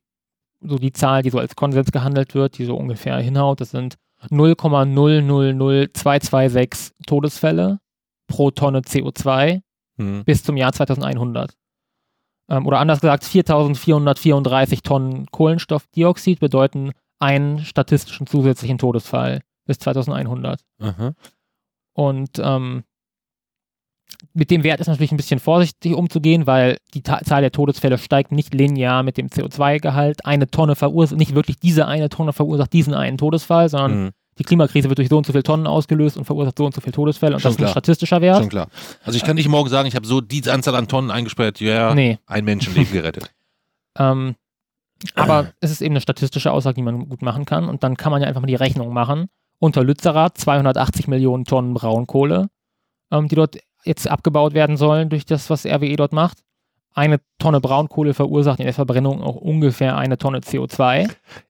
so die Zahl, die so als Konsens gehandelt wird, die so ungefähr hinhaut. Das sind 0,000226 Todesfälle pro Tonne CO2 Hm. bis zum Jahr 2100. Ähm, oder anders gesagt, 4434 Tonnen Kohlenstoffdioxid bedeuten einen statistischen zusätzlichen Todesfall bis 2100. Aha. Und ähm, mit dem Wert ist natürlich ein bisschen vorsichtig umzugehen, weil die Ta Zahl der Todesfälle steigt nicht linear mit dem CO2-Gehalt. Eine Tonne verursacht, nicht wirklich diese eine Tonne verursacht diesen einen Todesfall, sondern Hm. die Klimakrise wird durch so und so viele Tonnen ausgelöst und verursacht so und so viele Todesfälle. Und Schon das ist ein klar. statistischer Wert. Schon klar. Also ich kann nicht morgen sagen, ich habe so diese Anzahl an Tonnen eingesperrt, ja, Nee. ein Menschenleben gerettet. Ähm, aber es ist eben eine statistische Aussage, die man gut machen kann. Und dann kann man ja einfach mal die Rechnung machen. Unter Lützerath 280 Millionen Tonnen Braunkohle, ähm, die dort jetzt abgebaut werden sollen durch das, was RWE dort macht. Eine Tonne Braunkohle verursacht in der Verbrennung auch ungefähr eine Tonne CO2.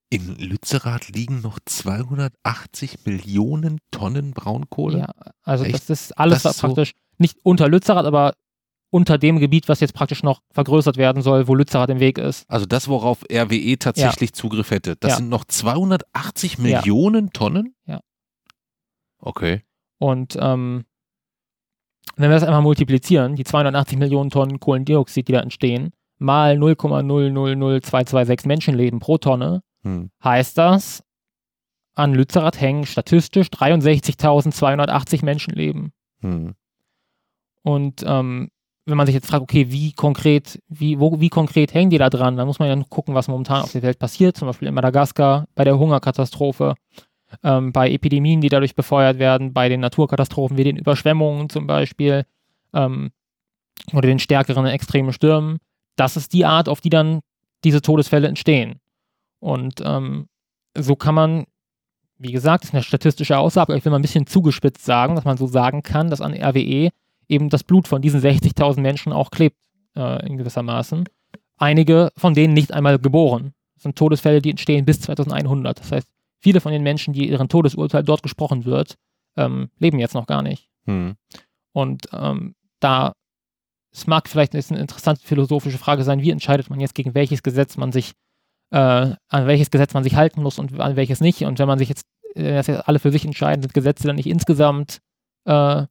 In Lützerath liegen noch 280 Millionen Tonnen Braunkohle. Ja, also Echt? das ist alles Das was ist so- praktisch nicht unter Lützerath, aber unter dem Gebiet, was jetzt praktisch noch vergrößert werden soll, wo Lützerath im Weg ist. Also das, worauf RWE tatsächlich Zugriff hätte. Das Ja. sind noch 280 Ja. Millionen Tonnen? Ja. Okay. Und ähm, wenn wir das einfach multiplizieren, die 280 Millionen Tonnen Kohlendioxid, die da entstehen, mal 0,000226 Menschenleben pro Tonne, Hm. heißt das, an Lützerath hängen statistisch 63.280 Menschenleben. Hm. Und ähm, wenn man sich jetzt fragt, okay, wie konkret, wie, wo, wie konkret hängen die da dran, dann muss man ja gucken, was momentan auf der Welt passiert, zum Beispiel in Madagaskar, bei der Hungerkatastrophe, ähm, bei Epidemien, die dadurch befeuert werden, bei den Naturkatastrophen wie den Überschwemmungen zum Beispiel ähm, oder den stärkeren extremen Stürmen. Das ist die Art, auf die dann diese Todesfälle entstehen. Und ähm, so kann man, wie gesagt, das ist eine statistische Aussage, aber ich will mal ein bisschen zugespitzt sagen, dass man so sagen kann, dass an RWE eben das Blut von diesen 60.000 Menschen auch klebt, äh, in gewisser Maßen. Einige von denen nicht einmal geboren. Das sind Todesfälle, die entstehen bis 2100. Das heißt, viele von den Menschen, die ihren Todesurteil dort gesprochen wird, ähm, leben jetzt noch gar nicht. Hm. Und ähm, da, es mag vielleicht eine interessante philosophische Frage sein, wie entscheidet man jetzt, gegen welches Gesetz man sich, äh, an welches Gesetz man sich halten muss und an welches nicht. Und wenn man sich jetzt, äh, das jetzt alle für sich entscheiden, sind Gesetze dann nicht insgesamt äh,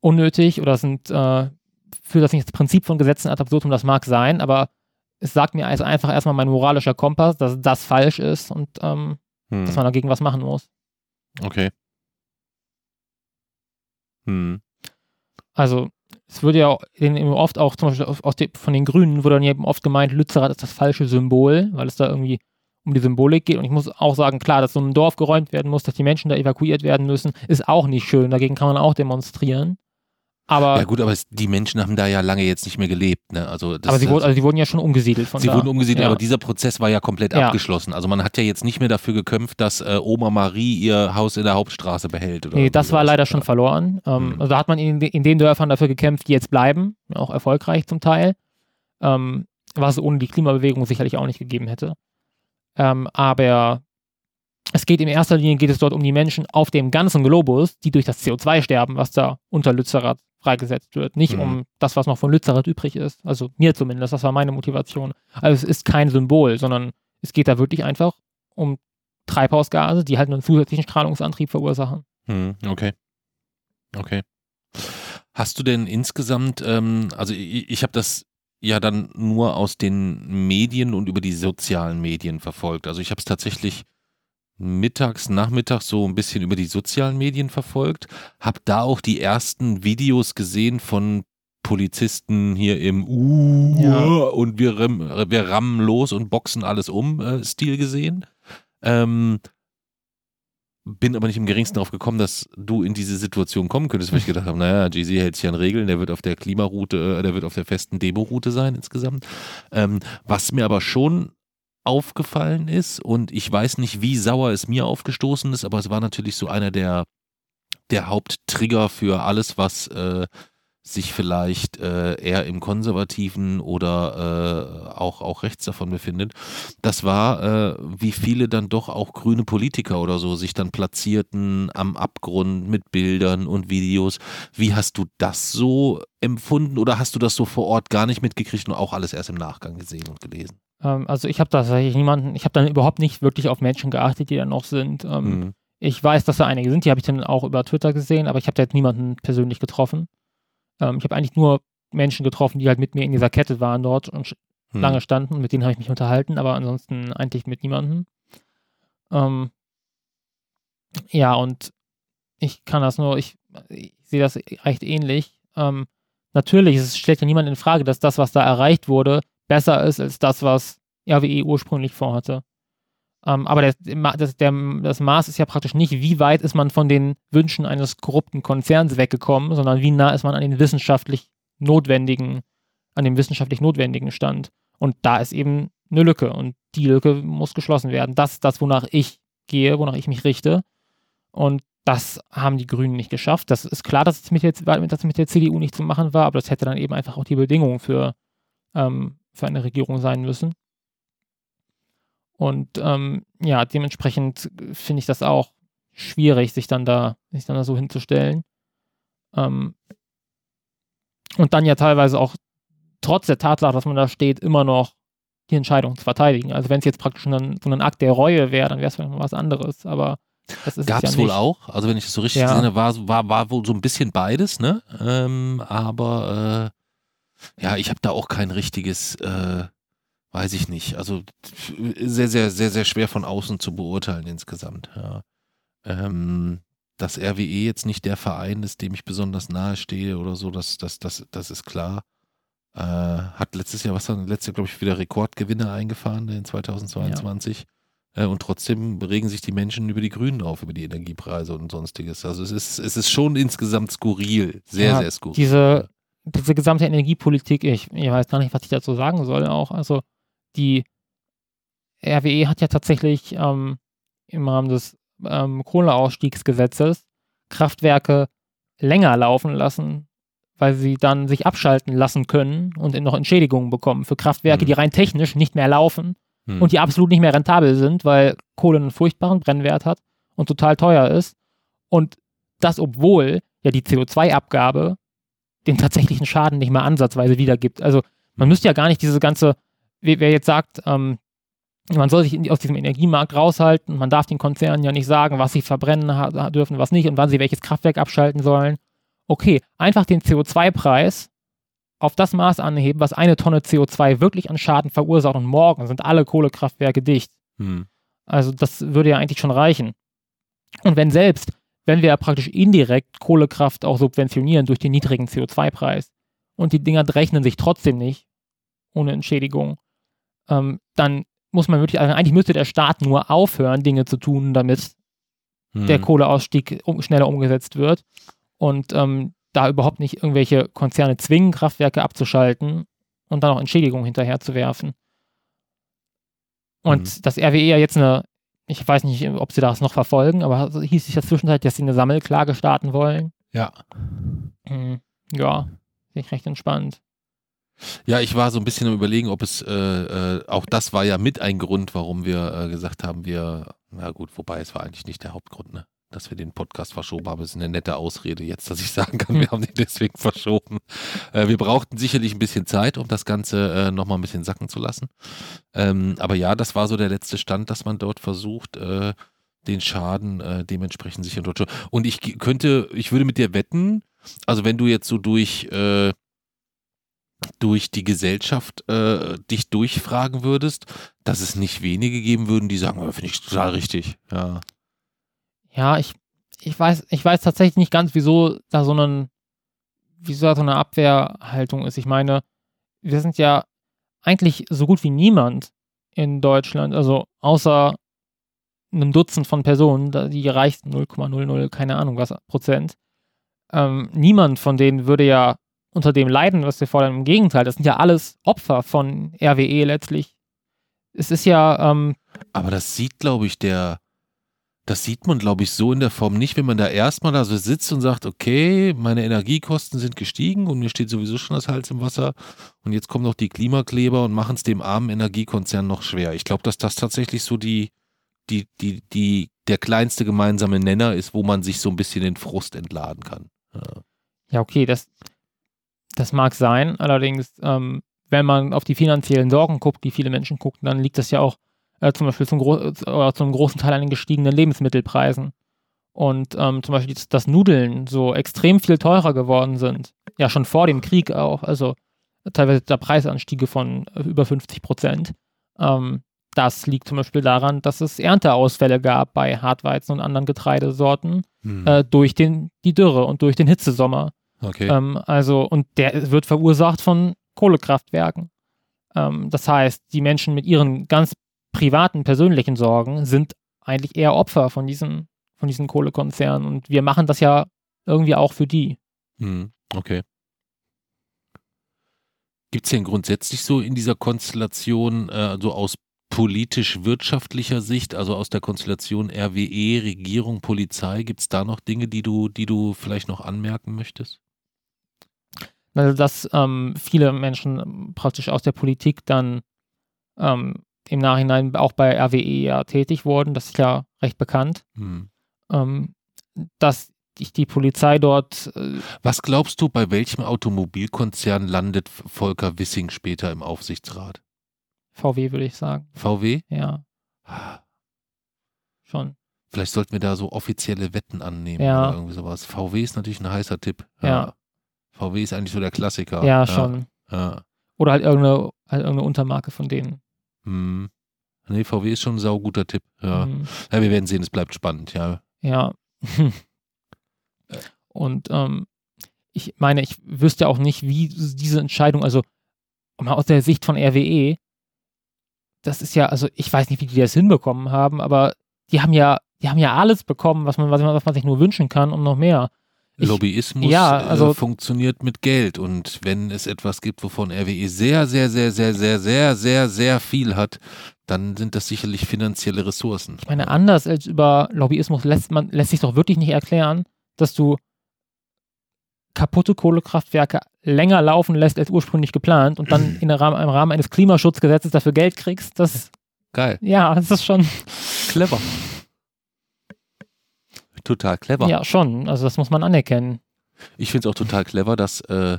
unnötig oder sind, äh, führt das nicht das Prinzip von Gesetzen ad absurdum, das mag sein, aber es sagt mir also einfach erstmal mein moralischer Kompass, dass das falsch ist und ähm, Hm. dass man dagegen was machen muss. Okay. Hm. Also es wird ja oft auch zum Beispiel aus de, von den Grünen wurde dann eben oft gemeint, Lützerath ist das falsche Symbol, weil es da irgendwie um die Symbolik geht. Und ich muss auch sagen, klar, dass so ein Dorf geräumt werden muss, dass die Menschen da evakuiert werden müssen, ist auch nicht schön. Dagegen kann man auch demonstrieren. Aber ja gut, aber es, die Menschen haben da ja lange jetzt nicht mehr gelebt. Ne? Also aber sie, wurde, also die wurden ja schon umgesiedelt von Sie da. wurden umgesiedelt, ja. aber dieser Prozess war ja komplett ja. abgeschlossen. Also man hat ja jetzt nicht mehr dafür gekämpft, dass äh, Oma Marie ihr Haus in der Hauptstraße behält. Oder nee, das war leider schon verloren. Ähm, mhm. Also da hat man in, in, den Dörfern dafür gekämpft, die jetzt bleiben, auch erfolgreich zum Teil, ähm, was es ohne die Klimabewegung sicherlich auch nicht gegeben hätte. Ähm, aber es geht in erster Linie geht es dort um die Menschen auf dem ganzen Globus, die durch das CO2 sterben, was da unter Lützerath freigesetzt wird. Nicht mhm. um das, was noch von Lützerath übrig ist. Also mir zumindest, das war meine Motivation. Also es ist kein Symbol, sondern es geht da wirklich einfach um Treibhausgase, die halt einen zusätzlichen Strahlungsantrieb verursachen. Mhm, okay. Okay. Hast du denn insgesamt, ähm, also ich, ich habe das ja dann nur aus den Medien und über die sozialen Medien verfolgt. Also ich habe es tatsächlich mittags, nachmittags so ein bisschen über die sozialen Medien verfolgt, habe da auch die ersten Videos gesehen von Polizisten hier im uh ja. und wir, wir rammen los und boxen alles um äh, Stil gesehen. Ähm, bin aber nicht im geringsten darauf gekommen, dass du in diese Situation kommen könntest, weil ich gedacht habe, naja, Jay-Z hält sich an Regeln, der wird auf der Klimaroute, äh, der wird auf der festen Demo-Route sein insgesamt. Ähm, was mir aber schon aufgefallen ist und ich weiß nicht, wie sauer es mir aufgestoßen ist, aber es war natürlich so einer der, der Haupttrigger für alles, was äh, sich vielleicht äh, eher im konservativen oder äh, auch, auch rechts davon befindet. Das war, äh, wie viele dann doch auch grüne Politiker oder so sich dann platzierten am Abgrund mit Bildern und Videos. Wie hast du das so empfunden oder hast du das so vor Ort gar nicht mitgekriegt und auch alles erst im Nachgang gesehen und gelesen? Ähm, also ich habe tatsächlich niemanden, ich habe dann überhaupt nicht wirklich auf Menschen geachtet, die da noch sind. Ähm, mhm. Ich weiß, dass da einige sind, die habe ich dann auch über Twitter gesehen, aber ich habe da jetzt niemanden persönlich getroffen. Ähm, ich habe eigentlich nur Menschen getroffen, die halt mit mir in dieser Kette waren dort und mhm. lange standen. Mit denen habe ich mich unterhalten, aber ansonsten eigentlich mit niemandem. Ähm, ja, und ich kann das nur, ich, ich sehe das recht ähnlich. Ähm, natürlich, es stellt ja niemand in Frage, dass das, was da erreicht wurde, besser ist als das, was RWE ursprünglich vorhatte. Ähm, aber der, das, der, das Maß ist ja praktisch nicht, wie weit ist man von den Wünschen eines korrupten Konzerns weggekommen, sondern wie nah ist man an den wissenschaftlich notwendigen, an dem wissenschaftlich notwendigen Stand. Und da ist eben eine Lücke und die Lücke muss geschlossen werden. Das ist das, wonach ich gehe, wonach ich mich richte. Und das haben die Grünen nicht geschafft. Das ist klar, dass es mit der, dass mit der CDU nicht zu machen war, aber das hätte dann eben einfach auch die Bedingung für ähm, für eine Regierung sein müssen. Und ähm, ja, dementsprechend finde ich das auch schwierig, sich dann da, sich dann da so hinzustellen. Ähm, und dann ja teilweise auch trotz der Tatsache, dass man da steht, immer noch die Entscheidung zu verteidigen. Also wenn es jetzt praktisch ein, so ein Akt der Reue wäre, dann wäre es vielleicht noch was anderes. Aber das ist Gab es ja wohl auch. Also wenn ich es so richtig ja. sehe, war, war, war wohl so ein bisschen beides, ne? Ähm, aber äh, ja, ich habe da auch kein richtiges, äh, weiß ich nicht. Also sehr, sehr, sehr, sehr schwer von außen zu beurteilen insgesamt. Ja. Ähm, dass RWE jetzt nicht der Verein ist, dem ich besonders nahe stehe oder so, das, das, das, das ist klar. Äh, hat letztes Jahr, was dann letztes Jahr, glaube ich, wieder Rekordgewinne eingefahren in 2022. Ja. Äh, und trotzdem regen sich die Menschen über die Grünen auf, über die Energiepreise und sonstiges. Also es ist, es ist schon insgesamt skurril, sehr, ja, sehr skurril. Diese, diese gesamte Energiepolitik, ich, ich weiß gar nicht, was ich dazu sagen soll auch. Also die RWE hat ja tatsächlich ähm, im Rahmen des ähm, Kohleausstiegsgesetzes Kraftwerke länger laufen lassen, weil sie dann sich abschalten lassen können und noch Entschädigungen bekommen für Kraftwerke, mhm. die rein technisch nicht mehr laufen mhm. und die absolut nicht mehr rentabel sind, weil Kohle einen furchtbaren Brennwert hat und total teuer ist. Und das, obwohl ja die CO2-Abgabe den tatsächlichen Schaden nicht mal ansatzweise wiedergibt. Also man müsste ja gar nicht diese ganze, wer jetzt sagt, ähm, man soll sich aus diesem Energiemarkt raushalten, man darf den Konzernen ja nicht sagen, was sie verbrennen dürfen, was nicht und wann sie welches Kraftwerk abschalten sollen. Okay, einfach den CO2-Preis auf das Maß anheben, was eine Tonne CO2 wirklich an Schaden verursacht und morgen sind alle Kohlekraftwerke dicht. Hm. Also das würde ja eigentlich schon reichen. Und wenn selbst wenn wir ja praktisch indirekt Kohlekraft auch subventionieren durch den niedrigen CO2-Preis, und die Dinger rechnen sich trotzdem nicht ohne Entschädigung, ähm, dann muss man wirklich, also eigentlich müsste der Staat nur aufhören, Dinge zu tun, damit hm. der Kohleausstieg um, schneller umgesetzt wird und ähm, da überhaupt nicht irgendwelche Konzerne zwingen, Kraftwerke abzuschalten und dann auch Entschädigungen hinterherzuwerfen. Und hm. das RWE ja jetzt eine, ich weiß nicht, ob sie das noch verfolgen, aber hieß es ja zwischenzeitlich, dass sie eine Sammelklage starten wollen. Ja. Hm, ja, finde ich recht entspannt. Ja, ich war so ein bisschen am überlegen, ob es, äh, äh, auch das war ja mit ein Grund, warum wir äh, gesagt haben, wir, na gut, wobei es war eigentlich nicht der Hauptgrund, ne? Dass wir den Podcast verschoben haben. Das ist eine nette Ausrede jetzt, dass ich sagen kann, wir haben den deswegen verschoben. Äh, wir brauchten sicherlich ein bisschen Zeit, um das Ganze äh, nochmal ein bisschen sacken zu lassen. Ähm, aber ja, das war so der letzte Stand, dass man dort versucht, äh, den Schaden äh, dementsprechend sicher dort Und ich könnte, ich würde mit dir wetten, also wenn du jetzt so durch äh, durch die Gesellschaft äh, dich durchfragen würdest, dass es nicht wenige geben würden, die sagen, oh, finde ich total richtig. Ja, ja ich, ich, weiß, ich weiß tatsächlich nicht ganz, wieso da so, einen, wieso da so eine Abwehrhaltung ist. Ich meine, wir sind ja eigentlich so gut wie niemand in Deutschland, also außer einem Dutzend von Personen, die reichsten 0,00, keine Ahnung was Prozent. Ähm, niemand von denen würde ja unter dem Leiden, was wir fordern. Im Gegenteil, das sind ja alles Opfer von RWE letztlich. Es ist ja. Ähm, Aber das sieht, glaube ich, der. Das sieht man, glaube ich, so in der Form nicht, wenn man da erstmal da so sitzt und sagt, okay, meine Energiekosten sind gestiegen und mir steht sowieso schon das Hals im Wasser und jetzt kommen noch die Klimakleber und machen es dem armen Energiekonzern noch schwer. Ich glaube, dass das tatsächlich so die, die, die, die, der kleinste gemeinsame Nenner ist, wo man sich so ein bisschen den Frust entladen kann. Ja, ja okay, das, das mag sein, allerdings, ähm, wenn man auf die finanziellen Sorgen guckt, die viele Menschen gucken, dann liegt das ja auch äh, zum Beispiel zum, Gro äh, zum großen Teil an den gestiegenen Lebensmittelpreisen. Und ähm, zum Beispiel, dass Nudeln so extrem viel teurer geworden sind. Ja, schon vor dem Krieg auch. Also teilweise der Preisanstiege von äh, über 50 Prozent. Ähm, das liegt zum Beispiel daran, dass es Ernteausfälle gab bei Hartweizen und anderen Getreidesorten hm. äh, durch den, die Dürre und durch den Hitzesommer. Okay. Ähm, also, und der wird verursacht von Kohlekraftwerken. Ähm, das heißt, die Menschen mit ihren ganz privaten, persönlichen Sorgen sind eigentlich eher Opfer von diesen, von diesen Kohlekonzernen. Und wir machen das ja irgendwie auch für die. Hm, okay. Gibt es denn grundsätzlich so in dieser Konstellation, äh, so aus politisch-wirtschaftlicher Sicht, also aus der Konstellation RWE, Regierung, Polizei, gibt es da noch Dinge, die du, die du vielleicht noch anmerken möchtest? Also, dass ähm, viele Menschen praktisch aus der Politik dann ähm, im Nachhinein auch bei RWE ja tätig wurden, das ist ja recht bekannt. Hm. Ähm, dass ich die Polizei dort. Äh, Was glaubst du, bei welchem Automobilkonzern landet Volker Wissing später im Aufsichtsrat? VW, würde ich sagen. VW? Ja. Schon. Vielleicht sollten wir da so offizielle Wetten annehmen ja. oder irgendwie sowas. VW ist natürlich ein heißer Tipp. Ja. ja. VW ist eigentlich so der Klassiker. Ja, schon. Ja. Oder halt irgendeine, halt irgendeine Untermarke von denen. Hm. Nee, VW ist schon ein sauguter Tipp. Ja. Hm. ja, wir werden sehen, es bleibt spannend, ja. Ja. Und ähm, ich meine, ich wüsste auch nicht, wie diese Entscheidung, also mal aus der Sicht von RWE, das ist ja, also ich weiß nicht, wie die das hinbekommen haben, aber die haben ja, die haben ja alles bekommen, was man, was man, was man sich nur wünschen kann und noch mehr. Ich, Lobbyismus ja, äh, also, äh, funktioniert mit Geld und wenn es etwas gibt, wovon RWE sehr, sehr, sehr, sehr, sehr, sehr, sehr, sehr viel hat, dann sind das sicherlich finanzielle Ressourcen. Ich meine, anders als über Lobbyismus lässt man lässt sich doch wirklich nicht erklären, dass du kaputte Kohlekraftwerke länger laufen lässt als ursprünglich geplant und dann in Rahmen, im Rahmen eines Klimaschutzgesetzes dafür Geld kriegst. Das geil. Ja, das ist schon clever total clever. Ja, schon. Also das muss man anerkennen. Ich finde es auch total clever, dass äh,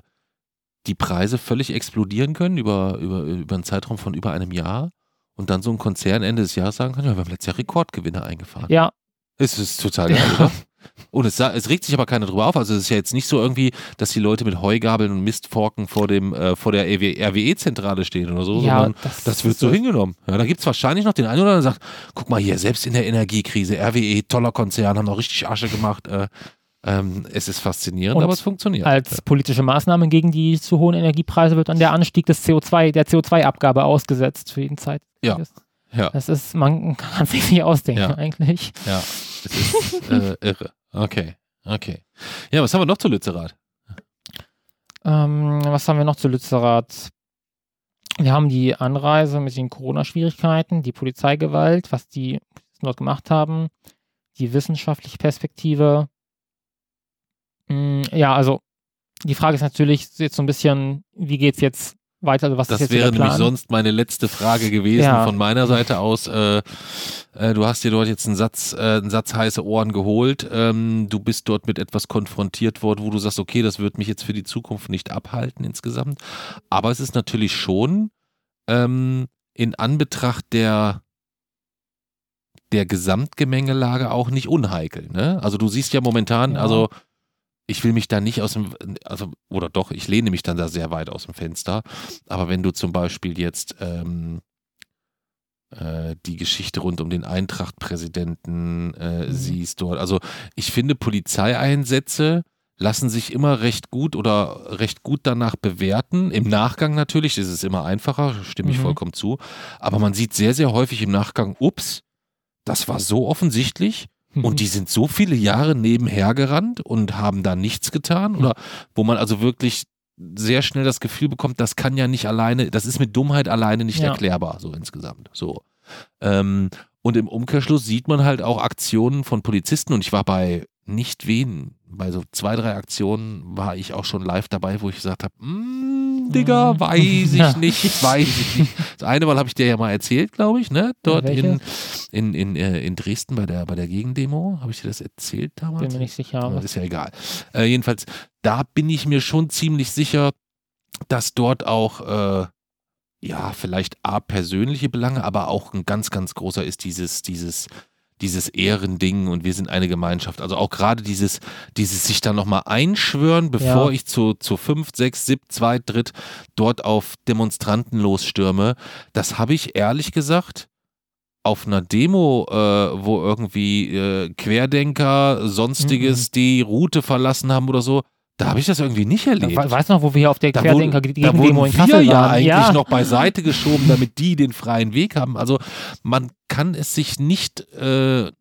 die Preise völlig explodieren können über, über, über einen Zeitraum von über einem Jahr und dann so ein Konzern Ende des Jahres sagen kann, ja, wir haben letztes Jahr Rekordgewinne eingefahren. Ja. Es ist total geil, ja. oder? Und es, es, regt sich aber keiner drüber auf. Also es ist ja jetzt nicht so irgendwie, dass die Leute mit Heugabeln und Mistforken vor dem vor der RWE-Zentrale stehen oder so, ja, sondern das, das wird so hingenommen. Ja, da gibt es wahrscheinlich noch den einen oder anderen, der sagt, guck mal hier, selbst in der Energiekrise, RWE, toller Konzern, haben noch richtig Asche gemacht. Äh, Ähm, es ist faszinierend, Und aber es funktioniert. Als politische Maßnahme gegen die zu hohen Energiepreise wird dann der Anstieg des CO2, der CO2-Abgabe ausgesetzt für jeden Zeit. Ja. Ja. Das ist, man kann sich nicht ausdenken ja. eigentlich. Ja, es ist äh, irre. Okay, okay. Ja, was haben wir noch zu Lützerath? Ähm, was haben wir noch zu Lützerath? Wir haben die Anreise mit den Corona-Schwierigkeiten, die Polizeigewalt, was die dort gemacht haben, die wissenschaftliche Perspektive. Mm, ja, also die Frage ist natürlich jetzt so ein bisschen, wie geht es jetzt weiter? Was das ist jetzt wäre nämlich sonst meine letzte Frage gewesen ja. von meiner Seite aus. Äh, äh, du hast dir dort jetzt einen Satz, äh, einen Satz heiße Ohren geholt. Ähm, du bist dort mit etwas konfrontiert worden, wo du sagst, okay, das wird mich jetzt für die Zukunft nicht abhalten insgesamt. Aber es ist natürlich schon ähm, in Anbetracht der der Gesamtgemengelage auch nicht unheikel. Ne? Also du siehst ja momentan, ja. also ich will mich da nicht aus dem, also, oder doch, ich lehne mich dann da sehr weit aus dem Fenster. Aber wenn du zum Beispiel jetzt ähm, äh, die Geschichte rund um den Eintracht-Präsidenten äh, mhm. siehst dort, also ich finde Polizeieinsätze lassen sich immer recht gut oder recht gut danach bewerten. Im Nachgang natürlich ist es immer einfacher, stimme ich mhm. vollkommen zu. Aber man sieht sehr, sehr häufig im Nachgang, ups, das war so offensichtlich und mhm. die sind so viele Jahre nebenher gerannt und haben da nichts getan oder wo man also wirklich sehr schnell das Gefühl bekommt, das kann ja nicht alleine, das ist mit Dummheit alleine nicht ja. erklärbar, so insgesamt. So. Ähm, und im Umkehrschluss sieht man halt auch Aktionen von Polizisten und ich war bei nicht wen, bei so zwei, drei Aktionen war ich auch schon live dabei, wo ich gesagt habe, Digga, mhm. weiß ich nicht, weiß ich nicht. Das eine Mal habe ich dir ja mal erzählt, glaube ich, ne? Dort in, in, in, äh, in Dresden bei der, bei der Gegendemo. Habe ich dir das erzählt damals? Bin mir nicht sicher. Das ist ja egal. Äh, jedenfalls, da bin ich mir schon ziemlich sicher, dass dort auch äh, ja, vielleicht A, persönliche Belange, aber auch ein ganz, ganz großer ist dieses, dieses dieses Ehrending und wir sind eine Gemeinschaft. Also auch gerade dieses, dieses sich dann nochmal einschwören, bevor ja. ich zu, zu fünf, sechs, sieb, zwei, dritt dort auf Demonstranten losstürme. Das habe ich ehrlich gesagt auf einer Demo, äh, wo irgendwie äh, Querdenker, sonstiges mhm. die Route verlassen haben oder so, da habe ich das irgendwie nicht erlebt. Da, weißt du noch, wo wir hier auf der Querdenker gegen Demo in Kassel waren? ja eigentlich ja. noch beiseite geschoben, damit die den freien Weg haben. Also man kann es sich nicht, äh,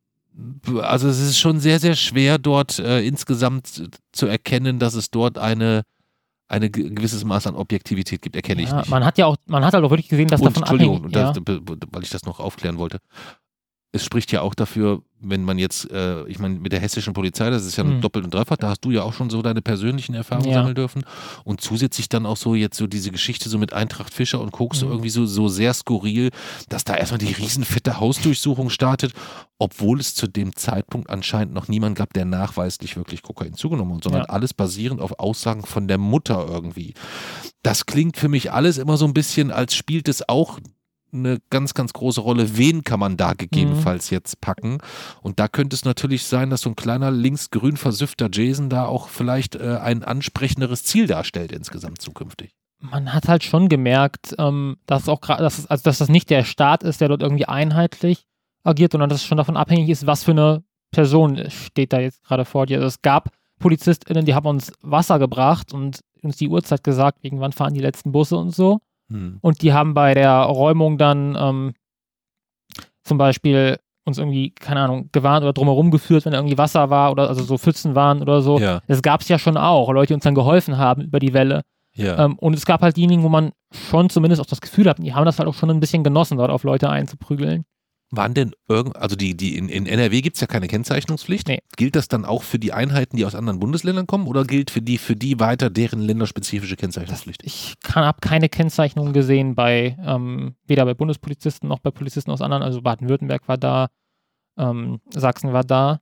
also es ist schon sehr, sehr schwer dort äh, insgesamt zu erkennen, dass es dort eine ein gewisses Maß an Objektivität gibt, erkenne ja, ich nicht. Man hat ja auch, man hat halt auch wirklich gesehen, dass und, davon Entschuldigung, abhängig, ja. das, weil ich das noch aufklären wollte es spricht ja auch dafür, wenn man jetzt, äh, ich meine, mit der hessischen Polizei, das ist ja mhm. doppelt und dreifach, da hast du ja auch schon so deine persönlichen Erfahrungen ja. sammeln dürfen. Und zusätzlich dann auch so jetzt so diese Geschichte so mit Eintracht Fischer und Koks mhm. so irgendwie so, so sehr skurril, dass da erstmal die riesenfette Hausdurchsuchung startet, obwohl es zu dem Zeitpunkt anscheinend noch niemand gab, der nachweislich wirklich Kokain zugenommen hat, sondern ja. alles basierend auf Aussagen von der Mutter irgendwie. Das klingt für mich alles immer so ein bisschen, als spielt es auch eine ganz, ganz große Rolle. Wen kann man da gegebenenfalls mhm. jetzt packen? Und da könnte es natürlich sein, dass so ein kleiner linksgrün versüffter Jason da auch vielleicht äh, ein ansprechenderes Ziel darstellt insgesamt zukünftig. Man hat halt schon gemerkt, ähm, dass auch gerade, dass, also dass das nicht der Staat ist, der dort irgendwie einheitlich agiert, sondern dass es schon davon abhängig ist, was für eine Person steht da jetzt gerade vor dir. Also es gab PolizistInnen, die haben uns Wasser gebracht und uns die Uhrzeit gesagt, irgendwann fahren die letzten Busse und so. Hm. Und die haben bei der Räumung dann ähm, zum Beispiel uns irgendwie, keine Ahnung, gewarnt oder drumherum geführt, wenn da irgendwie Wasser war oder also so Pfützen waren oder so. Ja. Das gab es ja schon auch, Leute, die uns dann geholfen haben über die Welle. Ja. Ähm, und es gab halt diejenigen, wo man schon zumindest auch das Gefühl hat, die haben das halt auch schon ein bisschen genossen, dort auf Leute einzuprügeln. Waren denn irgend, also die, die in, in NRW gibt es ja keine Kennzeichnungspflicht. Nee. Gilt das dann auch für die Einheiten, die aus anderen Bundesländern kommen oder gilt für die, für die weiter deren länderspezifische Kennzeichnungspflicht? ich habe keine Kennzeichnung gesehen bei, ähm, weder bei Bundespolizisten noch bei Polizisten aus anderen, also Baden-Württemberg war da, ähm, Sachsen war da,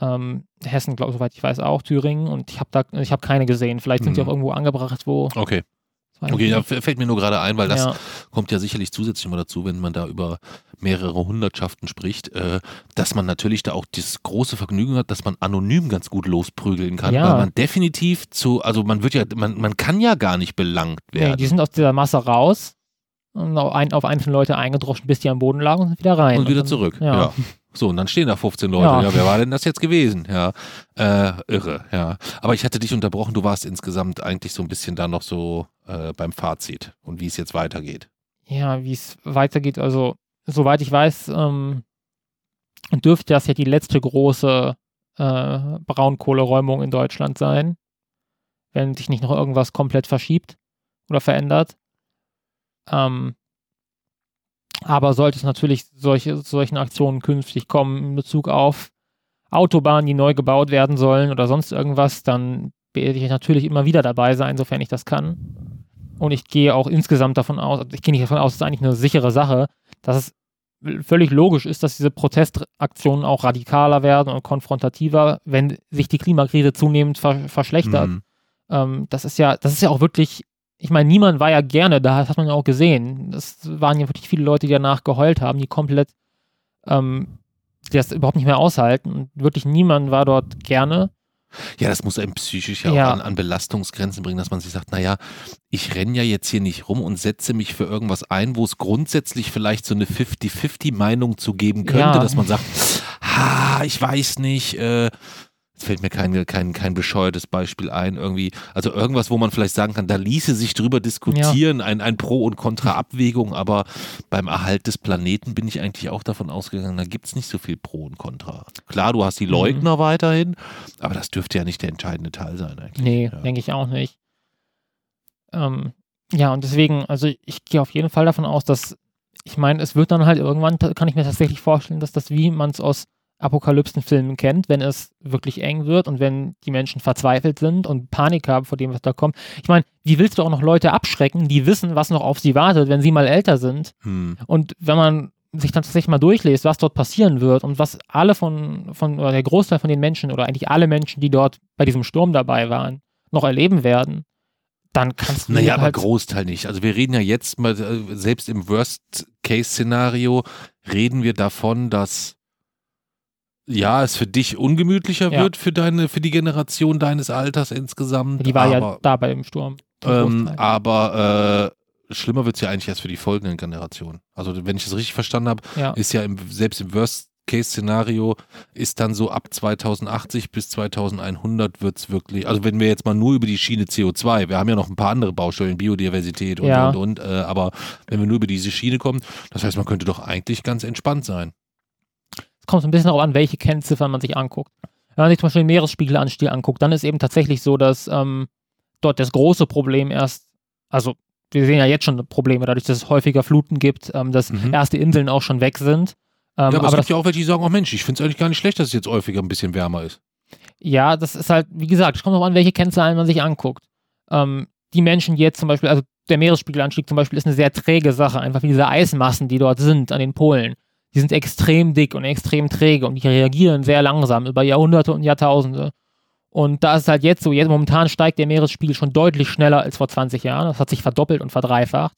ähm, Hessen, glaube soweit ich weiß, auch, Thüringen und ich habe da, ich habe keine gesehen. Vielleicht sind mhm. die auch irgendwo angebracht, wo. Okay. Okay, da fällt mir nur gerade ein, weil das ja. kommt ja sicherlich zusätzlich immer dazu, wenn man da über mehrere Hundertschaften spricht, äh, dass man natürlich da auch das große Vergnügen hat, dass man anonym ganz gut losprügeln kann, ja. weil man definitiv zu, also man wird ja, man, man kann ja gar nicht belangt werden. Nee, die sind aus dieser Masse raus und auf, ein, auf einzelne Leute eingedroschen, bis die am Boden lagen und sind wieder rein. Und wieder und dann, zurück, ja. ja. So, und dann stehen da 15 Leute. Ja, ja wer war denn das jetzt gewesen? Ja, äh, irre, ja. Aber ich hatte dich unterbrochen, du warst insgesamt eigentlich so ein bisschen da noch so äh, beim Fazit und wie es jetzt weitergeht. Ja, wie es weitergeht, also soweit ich weiß, ähm, dürfte das ja die letzte große äh, Braunkohleräumung in Deutschland sein, wenn sich nicht noch irgendwas komplett verschiebt oder verändert. Ähm, aber sollte es natürlich solche solchen Aktionen künftig kommen in Bezug auf Autobahnen, die neu gebaut werden sollen oder sonst irgendwas, dann werde ich natürlich immer wieder dabei sein, sofern ich das kann. Und ich gehe auch insgesamt davon aus, ich gehe nicht davon aus, es ist eigentlich eine sichere Sache, dass es völlig logisch ist, dass diese Protestaktionen auch radikaler werden und konfrontativer, wenn sich die Klimakrise zunehmend ver verschlechtert. Mhm. Ähm, das ist ja, das ist ja auch wirklich, ich meine, niemand war ja gerne da, das hat man ja auch gesehen. Das waren ja wirklich viele Leute, die danach geheult haben, die komplett, ähm, die das überhaupt nicht mehr aushalten. Und wirklich niemand war dort gerne. Ja, das muss einem psychisch ja, ja. auch an, an, Belastungsgrenzen bringen, dass man sich sagt, naja, ich renne ja jetzt hier nicht rum und setze mich für irgendwas ein, wo es grundsätzlich vielleicht so eine 50-50-Meinung zu geben könnte, ja. dass man sagt, ha, ich weiß nicht, äh, Jetzt fällt mir kein, kein, kein bescheuertes Beispiel ein, irgendwie, also irgendwas, wo man vielleicht sagen kann, da ließe sich drüber diskutieren, ja. ein, ein Pro- und Contra-Abwägung, aber beim Erhalt des Planeten bin ich eigentlich auch davon ausgegangen, da gibt es nicht so viel Pro und Contra. Klar, du hast die Leugner mhm. weiterhin, aber das dürfte ja nicht der entscheidende Teil sein eigentlich. Nee, ja. denke ich auch nicht. Ähm, ja, und deswegen, also ich gehe auf jeden Fall davon aus, dass, ich meine, es wird dann halt irgendwann, kann ich mir tatsächlich vorstellen, dass das, wie man es aus Apokalypsenfilmen kennt, wenn es wirklich eng wird und wenn die Menschen verzweifelt sind und Panik haben vor dem, was da kommt. Ich meine, wie willst du auch noch Leute abschrecken, die wissen, was noch auf sie wartet, wenn sie mal älter sind? Hm. Und wenn man sich dann tatsächlich mal durchliest, was dort passieren wird und was alle von, von oder der Großteil von den Menschen oder eigentlich alle Menschen, die dort bei diesem Sturm dabei waren, noch erleben werden, dann kannst du. Naja, halt aber Großteil nicht. Also wir reden ja jetzt mal, äh, selbst im Worst-Case-Szenario reden wir davon, dass ja, es für dich ungemütlicher ja. wird für deine, für die Generation deines Alters insgesamt. Die war aber, ja da bei dem Sturm. Ähm, aber äh, schlimmer wird es ja eigentlich erst für die folgenden Generationen. Also wenn ich das richtig verstanden habe, ja. ist ja im, selbst im Worst-Case-Szenario ist dann so ab 2080 bis 2100 wird es wirklich, also wenn wir jetzt mal nur über die Schiene CO2, wir haben ja noch ein paar andere Baustellen, Biodiversität und ja. und und, äh, aber wenn wir nur über diese Schiene kommen, das heißt, man könnte doch eigentlich ganz entspannt sein kommt so ein bisschen darauf an, welche Kennziffern man sich anguckt. Wenn man sich zum Beispiel den Meeresspiegelanstieg anguckt, dann ist eben tatsächlich so, dass ähm, dort das große Problem erst, also wir sehen ja jetzt schon Probleme, dadurch, dass es häufiger Fluten gibt, ähm, dass mhm. erste Inseln auch schon weg sind. Ähm, ja, aber, aber es gibt ja auch welche, die sagen, oh Mensch, ich finde es eigentlich gar nicht schlecht, dass es jetzt häufiger ein bisschen wärmer ist. Ja, das ist halt, wie gesagt, es kommt darauf an, welche Kennzahlen man sich anguckt. Ähm, die Menschen, die jetzt zum Beispiel, also der Meeresspiegelanstieg zum Beispiel ist eine sehr träge Sache, einfach wie diese Eismassen, die dort sind an den Polen die sind extrem dick und extrem träge und die reagieren sehr langsam über Jahrhunderte und Jahrtausende. Und da ist es halt jetzt so, jetzt momentan steigt der Meeresspiegel schon deutlich schneller als vor 20 Jahren. Das hat sich verdoppelt und verdreifacht.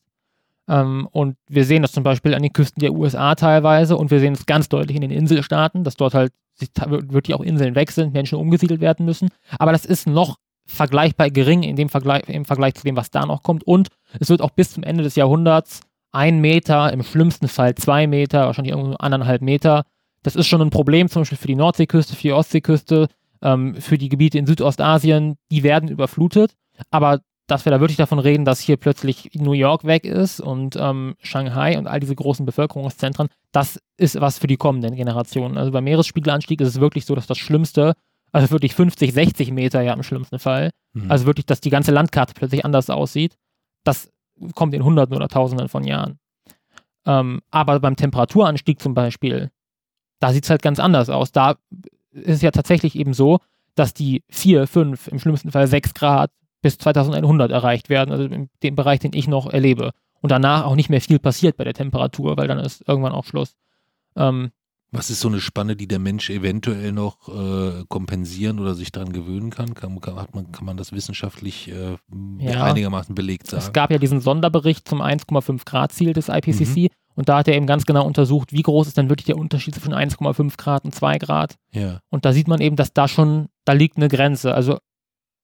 Ähm, und wir sehen das zum Beispiel an den Küsten der USA teilweise und wir sehen es ganz deutlich in den Inselstaaten, dass dort halt wirklich auch Inseln weg sind, Menschen umgesiedelt werden müssen. Aber das ist noch vergleichbar gering in dem Vergleich, im Vergleich zu dem, was da noch kommt. Und es wird auch bis zum Ende des Jahrhunderts ein Meter, im schlimmsten Fall zwei Meter, wahrscheinlich irgendwo anderthalb Meter. Das ist schon ein Problem, zum Beispiel für die Nordseeküste, für die Ostseeküste, ähm, für die Gebiete in Südostasien, die werden überflutet. Aber dass wir da wirklich davon reden, dass hier plötzlich New York weg ist und ähm, Shanghai und all diese großen Bevölkerungszentren, das ist was für die kommenden Generationen. Also beim Meeresspiegelanstieg ist es wirklich so, dass das Schlimmste, also wirklich 50, 60 Meter ja im schlimmsten Fall, mhm. also wirklich, dass die ganze Landkarte plötzlich anders aussieht. Das kommt in Hunderten oder Tausenden von Jahren. Ähm, aber beim Temperaturanstieg zum Beispiel, da sieht es halt ganz anders aus. Da ist es ja tatsächlich eben so, dass die 4, 5, im schlimmsten Fall 6 Grad bis 2100 erreicht werden, also in dem Bereich, den ich noch erlebe. Und danach auch nicht mehr viel passiert bei der Temperatur, weil dann ist irgendwann auch Schluss. Ähm, was ist so eine Spanne, die der Mensch eventuell noch äh, kompensieren oder sich daran gewöhnen kann? Kann, kann, man, kann man das wissenschaftlich äh, ja. einigermaßen belegt sagen? Es gab ja diesen Sonderbericht zum 1,5 Grad Ziel des IPCC mhm. und da hat er eben ganz genau untersucht, wie groß ist denn wirklich der Unterschied zwischen 1,5 Grad und 2 Grad. Ja. Und da sieht man eben, dass da schon, da liegt eine Grenze. Also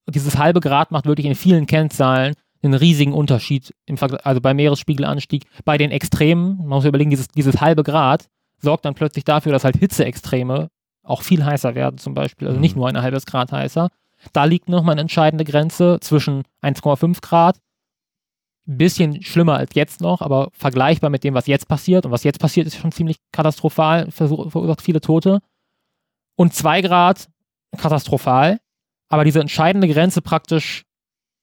dieses halbe Grad macht wirklich in vielen Kennzahlen einen riesigen Unterschied im Vergleich, also beim Meeresspiegelanstieg, bei den Extremen, man muss überlegen, dieses, dieses halbe Grad sorgt dann plötzlich dafür, dass halt Hitzeextreme auch viel heißer werden zum Beispiel, also nicht mhm. nur ein halbes Grad heißer. Da liegt nochmal eine entscheidende Grenze zwischen 1,5 Grad, ein bisschen schlimmer als jetzt noch, aber vergleichbar mit dem, was jetzt passiert. Und was jetzt passiert, ist schon ziemlich katastrophal, verursacht viele Tote. Und 2 Grad, katastrophal. Aber diese entscheidende Grenze praktisch,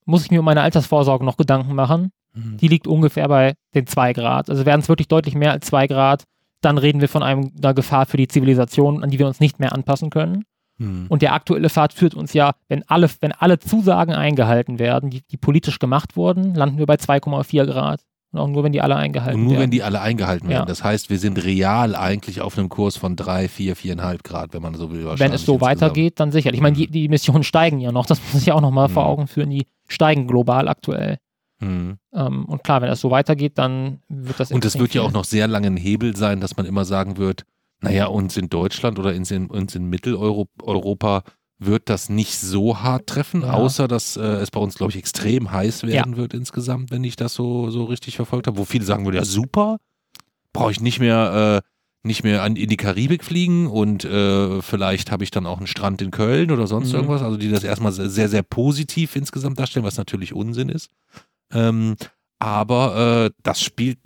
muss ich mir um meine Altersvorsorge noch Gedanken machen. Mhm. Die liegt ungefähr bei den 2 Grad. Also werden es wirklich deutlich mehr als 2 Grad, dann reden wir von einem, einer Gefahr für die Zivilisation, an die wir uns nicht mehr anpassen können. Hm. Und der aktuelle Pfad führt uns ja, wenn alle, wenn alle Zusagen eingehalten werden, die, die politisch gemacht wurden, landen wir bei 2,4 Grad. Und auch nur, wenn die alle eingehalten werden. Und nur, werden. wenn die alle eingehalten werden. Ja. Das heißt, wir sind real eigentlich auf einem Kurs von 3, 4, 4,5 Grad, wenn man so will. Wenn es so weitergeht, dann sicher. Ich meine, die, die Emissionen steigen ja noch. Das muss ich auch nochmal mhm. vor Augen führen. Die steigen global aktuell. Mhm. Ähm, und klar, wenn das so weitergeht, dann wird das. Und es wird ja auch noch sehr lange ein Hebel sein, dass man immer sagen wird, naja, uns in Deutschland oder uns in, uns in Mitteleuropa wird das nicht so hart treffen, ja. außer dass äh, es bei uns, glaube ich, extrem heiß werden ja. wird insgesamt, wenn ich das so, so richtig verfolgt habe. Wo viele sagen würden, ja super, brauche ich nicht mehr, äh, nicht mehr an, in die Karibik fliegen und äh, vielleicht habe ich dann auch einen Strand in Köln oder sonst mhm. irgendwas. Also die das erstmal sehr, sehr positiv insgesamt darstellen, was natürlich Unsinn ist. Ähm, aber äh, das spielt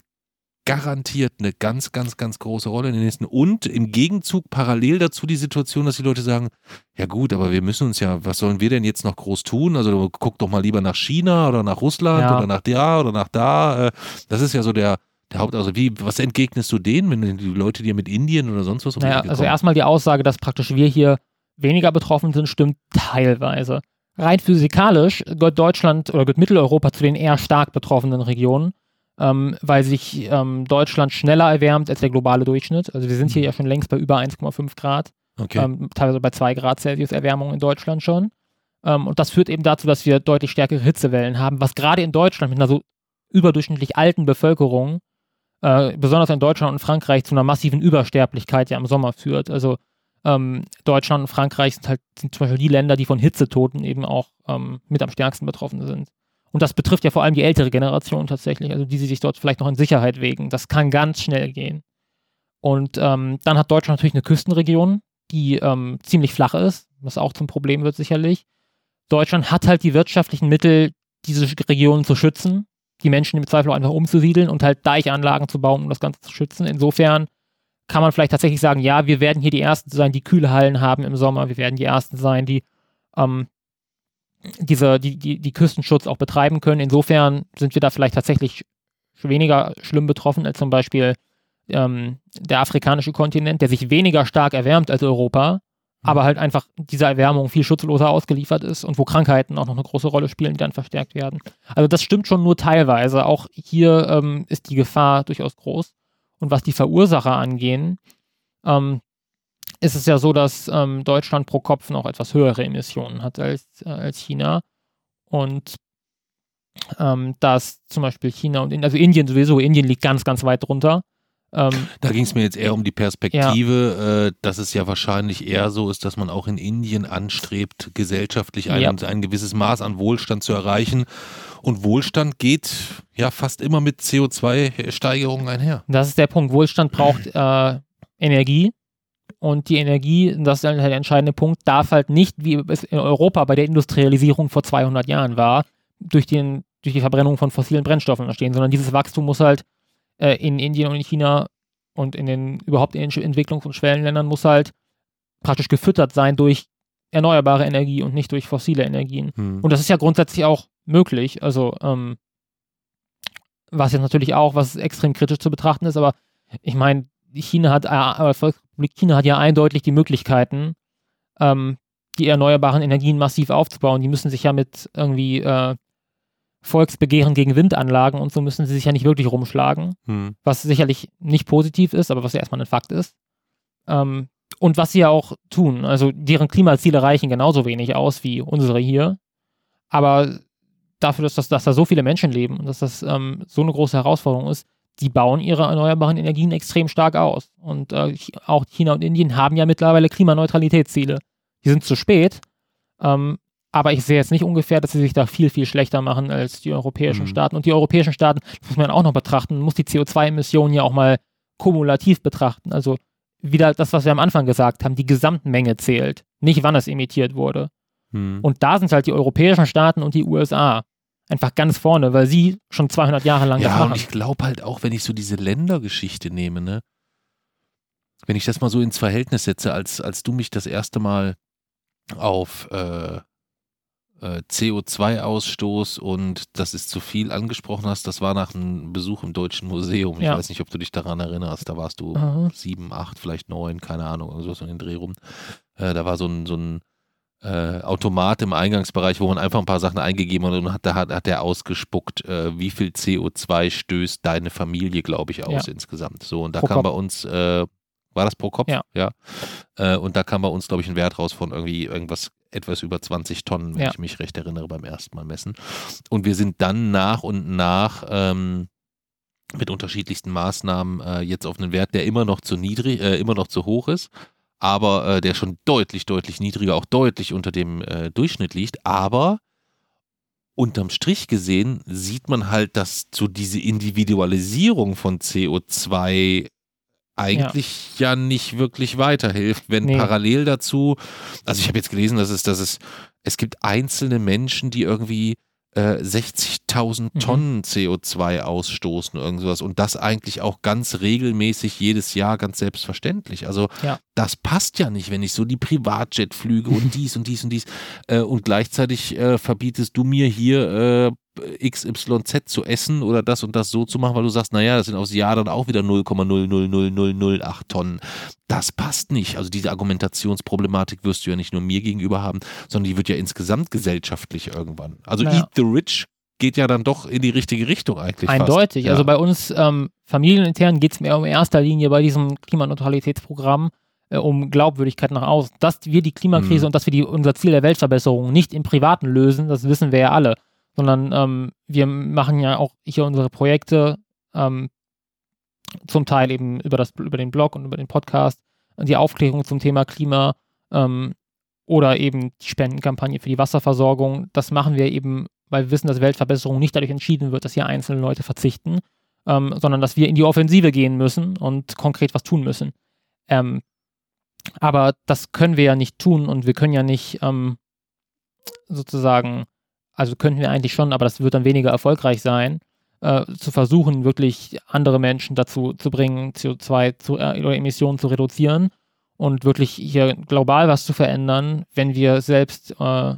garantiert eine ganz, ganz, ganz große Rolle in den nächsten. Und im Gegenzug parallel dazu die Situation, dass die Leute sagen, ja gut, aber wir müssen uns ja, was sollen wir denn jetzt noch groß tun? Also guck doch mal lieber nach China oder nach Russland ja. oder nach da oder nach da. Äh, das ist ja so der, der Haupt, also wie, was entgegnest du denen, wenn die Leute dir mit Indien oder sonst was um naja, Also erstmal die Aussage, dass praktisch wir hier weniger betroffen sind, stimmt teilweise. Rein physikalisch gehört Deutschland oder gehört Mitteleuropa zu den eher stark betroffenen Regionen, ähm, weil sich ähm, Deutschland schneller erwärmt als der globale Durchschnitt. Also wir sind hier mhm. ja schon längst bei über 1,5 Grad, okay. ähm, teilweise bei 2 Grad Celsius Erwärmung in Deutschland schon. Ähm, und das führt eben dazu, dass wir deutlich stärkere Hitzewellen haben, was gerade in Deutschland mit einer so überdurchschnittlich alten Bevölkerung, äh, besonders in Deutschland und Frankreich, zu einer massiven Übersterblichkeit ja im Sommer führt. Also ähm, Deutschland und Frankreich sind halt sind zum Beispiel die Länder, die von Hitzetoten eben auch ähm, mit am stärksten betroffen sind. Und das betrifft ja vor allem die ältere Generation tatsächlich, also die, die sich dort vielleicht noch in Sicherheit wägen. Das kann ganz schnell gehen. Und ähm, dann hat Deutschland natürlich eine Küstenregion, die ähm, ziemlich flach ist, was auch zum Problem wird sicherlich. Deutschland hat halt die wirtschaftlichen Mittel, diese Regionen zu schützen, die Menschen im Zweifel auch einfach umzusiedeln und halt Deichanlagen zu bauen, um das Ganze zu schützen. Insofern kann man vielleicht tatsächlich sagen, ja, wir werden hier die Ersten sein, die kühle Hallen haben im Sommer. Wir werden die Ersten sein, die ähm, diese, die, die, die Küstenschutz auch betreiben können. Insofern sind wir da vielleicht tatsächlich weniger schlimm betroffen als zum Beispiel ähm, der afrikanische Kontinent, der sich weniger stark erwärmt als Europa, mhm. aber halt einfach dieser Erwärmung viel schutzloser ausgeliefert ist und wo Krankheiten auch noch eine große Rolle spielen, die dann verstärkt werden. Also das stimmt schon nur teilweise. Auch hier ähm, ist die Gefahr durchaus groß. Und was die Verursacher angehen, ähm, ist es ja so, dass ähm, Deutschland pro Kopf noch etwas höhere Emissionen hat als, äh, als China. Und ähm, dass zum Beispiel China und Indien, also Indien sowieso, Indien liegt ganz, ganz weit drunter. Ähm, da ging es mir jetzt eher um die Perspektive, ja. äh, dass es ja wahrscheinlich eher so ist, dass man auch in Indien anstrebt, gesellschaftlich ein, ja. ein gewisses Maß an Wohlstand zu erreichen. Und Wohlstand geht ja fast immer mit CO2-Steigerungen einher. Das ist der Punkt. Wohlstand braucht äh, Energie. Und die Energie, das ist halt der entscheidende Punkt, darf halt nicht, wie es in Europa bei der Industrialisierung vor 200 Jahren war, durch, den, durch die Verbrennung von fossilen Brennstoffen entstehen, sondern dieses Wachstum muss halt äh, in Indien und in China und in den überhaupt in den Entwicklungs- und Schwellenländern muss halt praktisch gefüttert sein durch erneuerbare Energie und nicht durch fossile Energien. Hm. Und das ist ja grundsätzlich auch möglich. Also, ähm, was jetzt natürlich auch, was extrem kritisch zu betrachten ist, aber ich meine, China hat, äh, Volksrepublik China hat ja eindeutig die Möglichkeiten, ähm, die erneuerbaren Energien massiv aufzubauen. Die müssen sich ja mit irgendwie äh, Volksbegehren gegen Windanlagen und so müssen sie sich ja nicht wirklich rumschlagen, hm. was sicherlich nicht positiv ist, aber was ja erstmal ein Fakt ist. Ähm, und was sie ja auch tun, also deren Klimaziele reichen genauso wenig aus wie unsere hier, aber dafür, dass, das, dass da so viele Menschen leben und dass das ähm, so eine große Herausforderung ist, die bauen ihre erneuerbaren Energien extrem stark aus. Und äh, auch China und Indien haben ja mittlerweile Klimaneutralitätsziele. Die sind zu spät, ähm, aber ich sehe jetzt nicht ungefähr, dass sie sich da viel, viel schlechter machen als die europäischen mhm. Staaten. Und die europäischen Staaten, das muss man auch noch betrachten, muss die CO2-Emissionen ja auch mal kumulativ betrachten. Also wieder das, was wir am Anfang gesagt haben, die Gesamtmenge zählt, nicht wann es emittiert wurde. Hm. Und da sind halt die europäischen Staaten und die USA einfach ganz vorne, weil sie schon 200 Jahre lang ja, das machen. und ich glaube halt auch, wenn ich so diese Ländergeschichte nehme, ne, wenn ich das mal so ins Verhältnis setze, als, als du mich das erste Mal auf äh, äh, CO2-Ausstoß und das ist zu viel angesprochen hast, das war nach einem Besuch im Deutschen Museum. Ich ja. weiß nicht, ob du dich daran erinnerst. Da warst du mhm. sieben, acht, vielleicht neun, keine Ahnung, irgendwas in den Dreh rum. Äh, da war so ein, so ein äh, Automat im Eingangsbereich, wo man einfach ein paar Sachen eingegeben hat und hat, da hat, hat der ausgespuckt, äh, wie viel CO2 stößt deine Familie, glaube ich, aus ja. insgesamt. So, und da Pro kam Kopf. bei uns, äh, war das pro Kopf? Ja. ja. Äh, und da kam bei uns, glaube ich, ein Wert raus von irgendwie irgendwas etwas über 20 Tonnen, wenn ja. ich mich recht erinnere, beim ersten Mal messen. Und wir sind dann nach und nach ähm, mit unterschiedlichsten Maßnahmen äh, jetzt auf einen Wert, der immer noch zu niedrig, äh, immer noch zu hoch ist, aber äh, der schon deutlich, deutlich niedriger, auch deutlich unter dem äh, Durchschnitt liegt. Aber unterm Strich gesehen sieht man halt, dass so diese Individualisierung von CO2 eigentlich ja. ja, nicht wirklich weiterhilft, wenn nee. parallel dazu, also ich habe jetzt gelesen, dass es, dass es, es gibt einzelne Menschen, die irgendwie äh, 60.000 mhm. Tonnen CO2 ausstoßen, irgendwas und das eigentlich auch ganz regelmäßig jedes Jahr ganz selbstverständlich. Also ja. das passt ja nicht, wenn ich so die Privatjetflüge und dies und dies und dies äh, und gleichzeitig äh, verbietest du mir hier äh, XYZ zu essen oder das und das so zu machen, weil du sagst, naja, das sind aufs Jahr dann auch wieder 0,00008 Tonnen. Das passt nicht. Also diese Argumentationsproblematik wirst du ja nicht nur mir gegenüber haben, sondern die wird ja insgesamt gesellschaftlich irgendwann. Also naja. Eat the Rich geht ja dann doch in die richtige Richtung eigentlich. Eindeutig. Ja. Also bei uns ähm, familienintern geht es mir um erster Linie bei diesem Klimaneutralitätsprogramm äh, um Glaubwürdigkeit nach außen. Dass wir die Klimakrise mhm. und dass wir die, unser Ziel der Weltverbesserung nicht im Privaten lösen, das wissen wir ja alle sondern ähm, wir machen ja auch hier unsere Projekte ähm, zum Teil eben über, das, über den Blog und über den Podcast, die Aufklärung zum Thema Klima ähm, oder eben die Spendenkampagne für die Wasserversorgung. Das machen wir eben, weil wir wissen, dass Weltverbesserung nicht dadurch entschieden wird, dass hier einzelne Leute verzichten, ähm, sondern dass wir in die Offensive gehen müssen und konkret was tun müssen. Ähm, aber das können wir ja nicht tun und wir können ja nicht ähm, sozusagen also könnten wir eigentlich schon, aber das wird dann weniger erfolgreich sein, äh, zu versuchen, wirklich andere Menschen dazu zu bringen, CO2 zu, äh, oder Emissionen zu reduzieren und wirklich hier global was zu verändern, wenn wir selbst äh,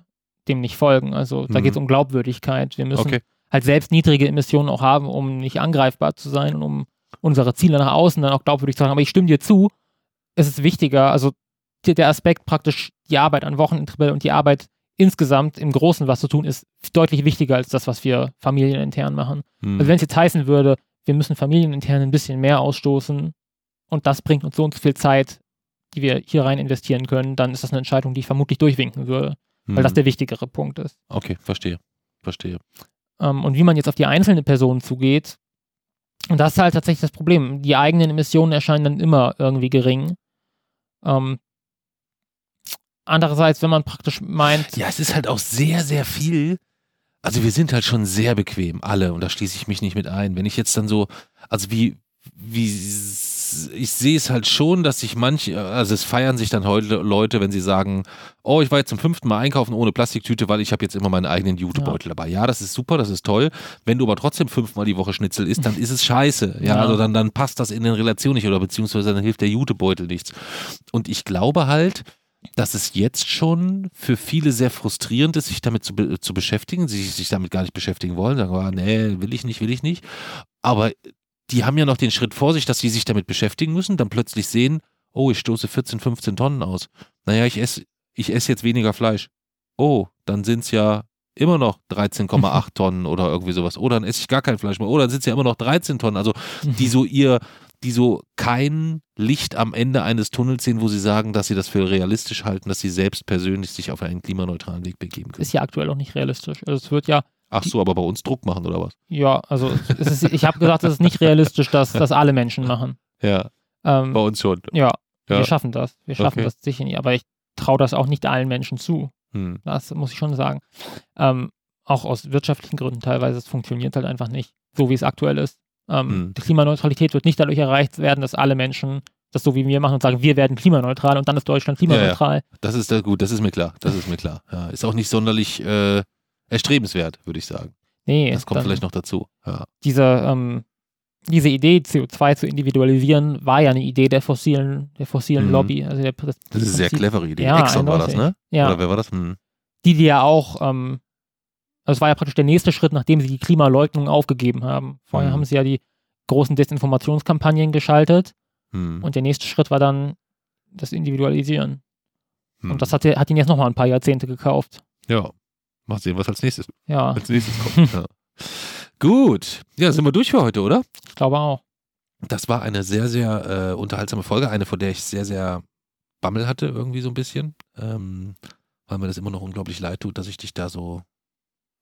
dem nicht folgen. Also da mhm. geht es um Glaubwürdigkeit. Wir müssen okay. halt selbst niedrige Emissionen auch haben, um nicht angreifbar zu sein und um unsere Ziele nach außen dann auch glaubwürdig zu haben. Aber ich stimme dir zu, es ist wichtiger, also der Aspekt praktisch die Arbeit an Wochenendtabelle und die Arbeit insgesamt im Großen was zu tun, ist deutlich wichtiger als das, was wir familienintern machen. Hm. Also wenn es jetzt heißen würde, wir müssen familienintern ein bisschen mehr ausstoßen und das bringt uns so und so viel Zeit, die wir hier rein investieren können, dann ist das eine Entscheidung, die ich vermutlich durchwinken würde, hm. weil das hm. der wichtigere Punkt ist. Okay, verstehe. Verstehe. Ähm, und wie man jetzt auf die einzelne Person zugeht, und das ist halt tatsächlich das Problem. Die eigenen Emissionen erscheinen dann immer irgendwie gering. Ähm, Andererseits, wenn man praktisch meint. Ja, es ist halt auch sehr, sehr viel. Also wir sind halt schon sehr bequem, alle, und da schließe ich mich nicht mit ein. Wenn ich jetzt dann so, also wie, wie, ich sehe es halt schon, dass sich manche, also es feiern sich dann heute Leute, wenn sie sagen, oh, ich war jetzt zum fünften Mal einkaufen ohne Plastiktüte, weil ich habe jetzt immer meinen eigenen Jutebeutel ja. dabei. Ja, das ist super, das ist toll. Wenn du aber trotzdem fünfmal die Woche Schnitzel isst, dann ist es scheiße. Ja, ja. also dann, dann passt das in den Relationen nicht oder beziehungsweise dann hilft der Jutebeutel nichts. Und ich glaube halt, dass es jetzt schon für viele sehr frustrierend ist, sich damit zu, zu beschäftigen, sich, sich damit gar nicht beschäftigen wollen, sagen, ah, nee, will ich nicht, will ich nicht. Aber die haben ja noch den Schritt vor sich, dass sie sich damit beschäftigen müssen, dann plötzlich sehen, oh, ich stoße 14, 15 Tonnen aus. Naja, ich esse ich ess jetzt weniger Fleisch. Oh, dann sind es ja immer noch 13,8 Tonnen oder irgendwie sowas. Oder dann esse ich gar kein Fleisch mehr. Oder dann sind es ja immer noch 13 Tonnen. Also die so ihr, die so kein Licht am Ende eines Tunnels sehen, wo sie sagen, dass sie das für realistisch halten, dass sie selbst persönlich sich auf einen klimaneutralen Weg begeben können. Ist ja aktuell auch nicht realistisch. Also es wird ja. Ach so, aber bei uns Druck machen oder was? Ja, also ist, ich habe gesagt, es ist nicht realistisch, dass das alle Menschen machen. Ja. Ähm, bei uns schon. Ja, ja, wir schaffen das. Wir schaffen okay. das sicher nicht. Aber ich traue das auch nicht allen Menschen zu. Hm. Das muss ich schon sagen. Ähm, auch aus wirtschaftlichen Gründen teilweise. Es funktioniert halt einfach nicht, so wie es aktuell ist. Ähm, hm. Die Klimaneutralität wird nicht dadurch erreicht werden, dass alle Menschen das so wie wir machen und sagen, wir werden klimaneutral und dann ist Deutschland klimaneutral. Ja, ja. Das ist da gut, das ist mir klar. Das ist mir klar. Ja, ist auch nicht sonderlich äh, erstrebenswert, würde ich sagen. Nee. Das kommt vielleicht noch dazu. Diese, ähm, diese Idee, CO2 zu individualisieren, war ja eine Idee der fossilen, der fossilen mhm. Lobby. Also der, das, das ist eine sehr clevere Idee. Ja, Exxon war das, ne? Ja. Oder wer war das? Hm. Die, die ja auch, ähm, also es war ja praktisch der nächste Schritt, nachdem sie die Klimaleugnung aufgegeben haben. Vorher mhm. haben sie ja die großen Desinformationskampagnen geschaltet hm. Und der nächste Schritt war dann das Individualisieren. Hm. Und das hat, hat ihn jetzt nochmal ein paar Jahrzehnte gekauft. Ja. Mal sehen, was als nächstes, ja. als nächstes kommt. ja. Gut. Ja, sind wir durch für heute, oder? Ich glaube auch. Das war eine sehr, sehr äh, unterhaltsame Folge. Eine, vor der ich sehr, sehr Bammel hatte, irgendwie so ein bisschen. Ähm, weil mir das immer noch unglaublich leid tut, dass ich dich da so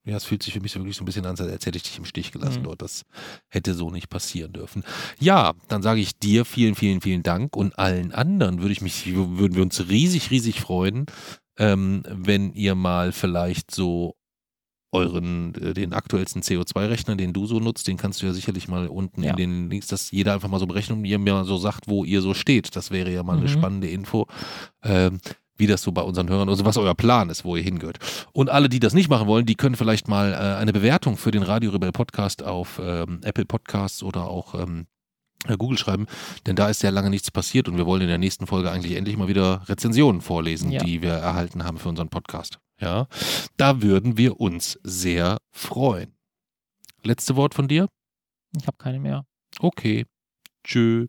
ja, es fühlt sich für mich wirklich so ein bisschen an, als hätte ich dich im Stich gelassen mhm. dort. Das hätte so nicht passieren dürfen. Ja, dann sage ich dir vielen, vielen, vielen Dank und allen anderen würde ich mich, würden wir uns riesig, riesig freuen, ähm, wenn ihr mal vielleicht so euren, äh, den aktuellsten CO2-Rechner, den du so nutzt, den kannst du ja sicherlich mal unten ja. in den Links, dass jeder einfach mal so berechnet und ihr mir so sagt, wo ihr so steht. Das wäre ja mal mhm. eine spannende Info. Ähm, wie das so bei unseren Hörern, also was euer Plan ist, wo ihr hingehört. Und alle, die das nicht machen wollen, die können vielleicht mal äh, eine Bewertung für den Radio Rebell Podcast auf ähm, Apple Podcasts oder auch ähm, äh, Google schreiben, denn da ist sehr lange nichts passiert und wir wollen in der nächsten Folge eigentlich endlich mal wieder Rezensionen vorlesen, ja. die wir erhalten haben für unseren Podcast. Ja, da würden wir uns sehr freuen. Letzte Wort von dir? Ich habe keine mehr. Okay. Tschö.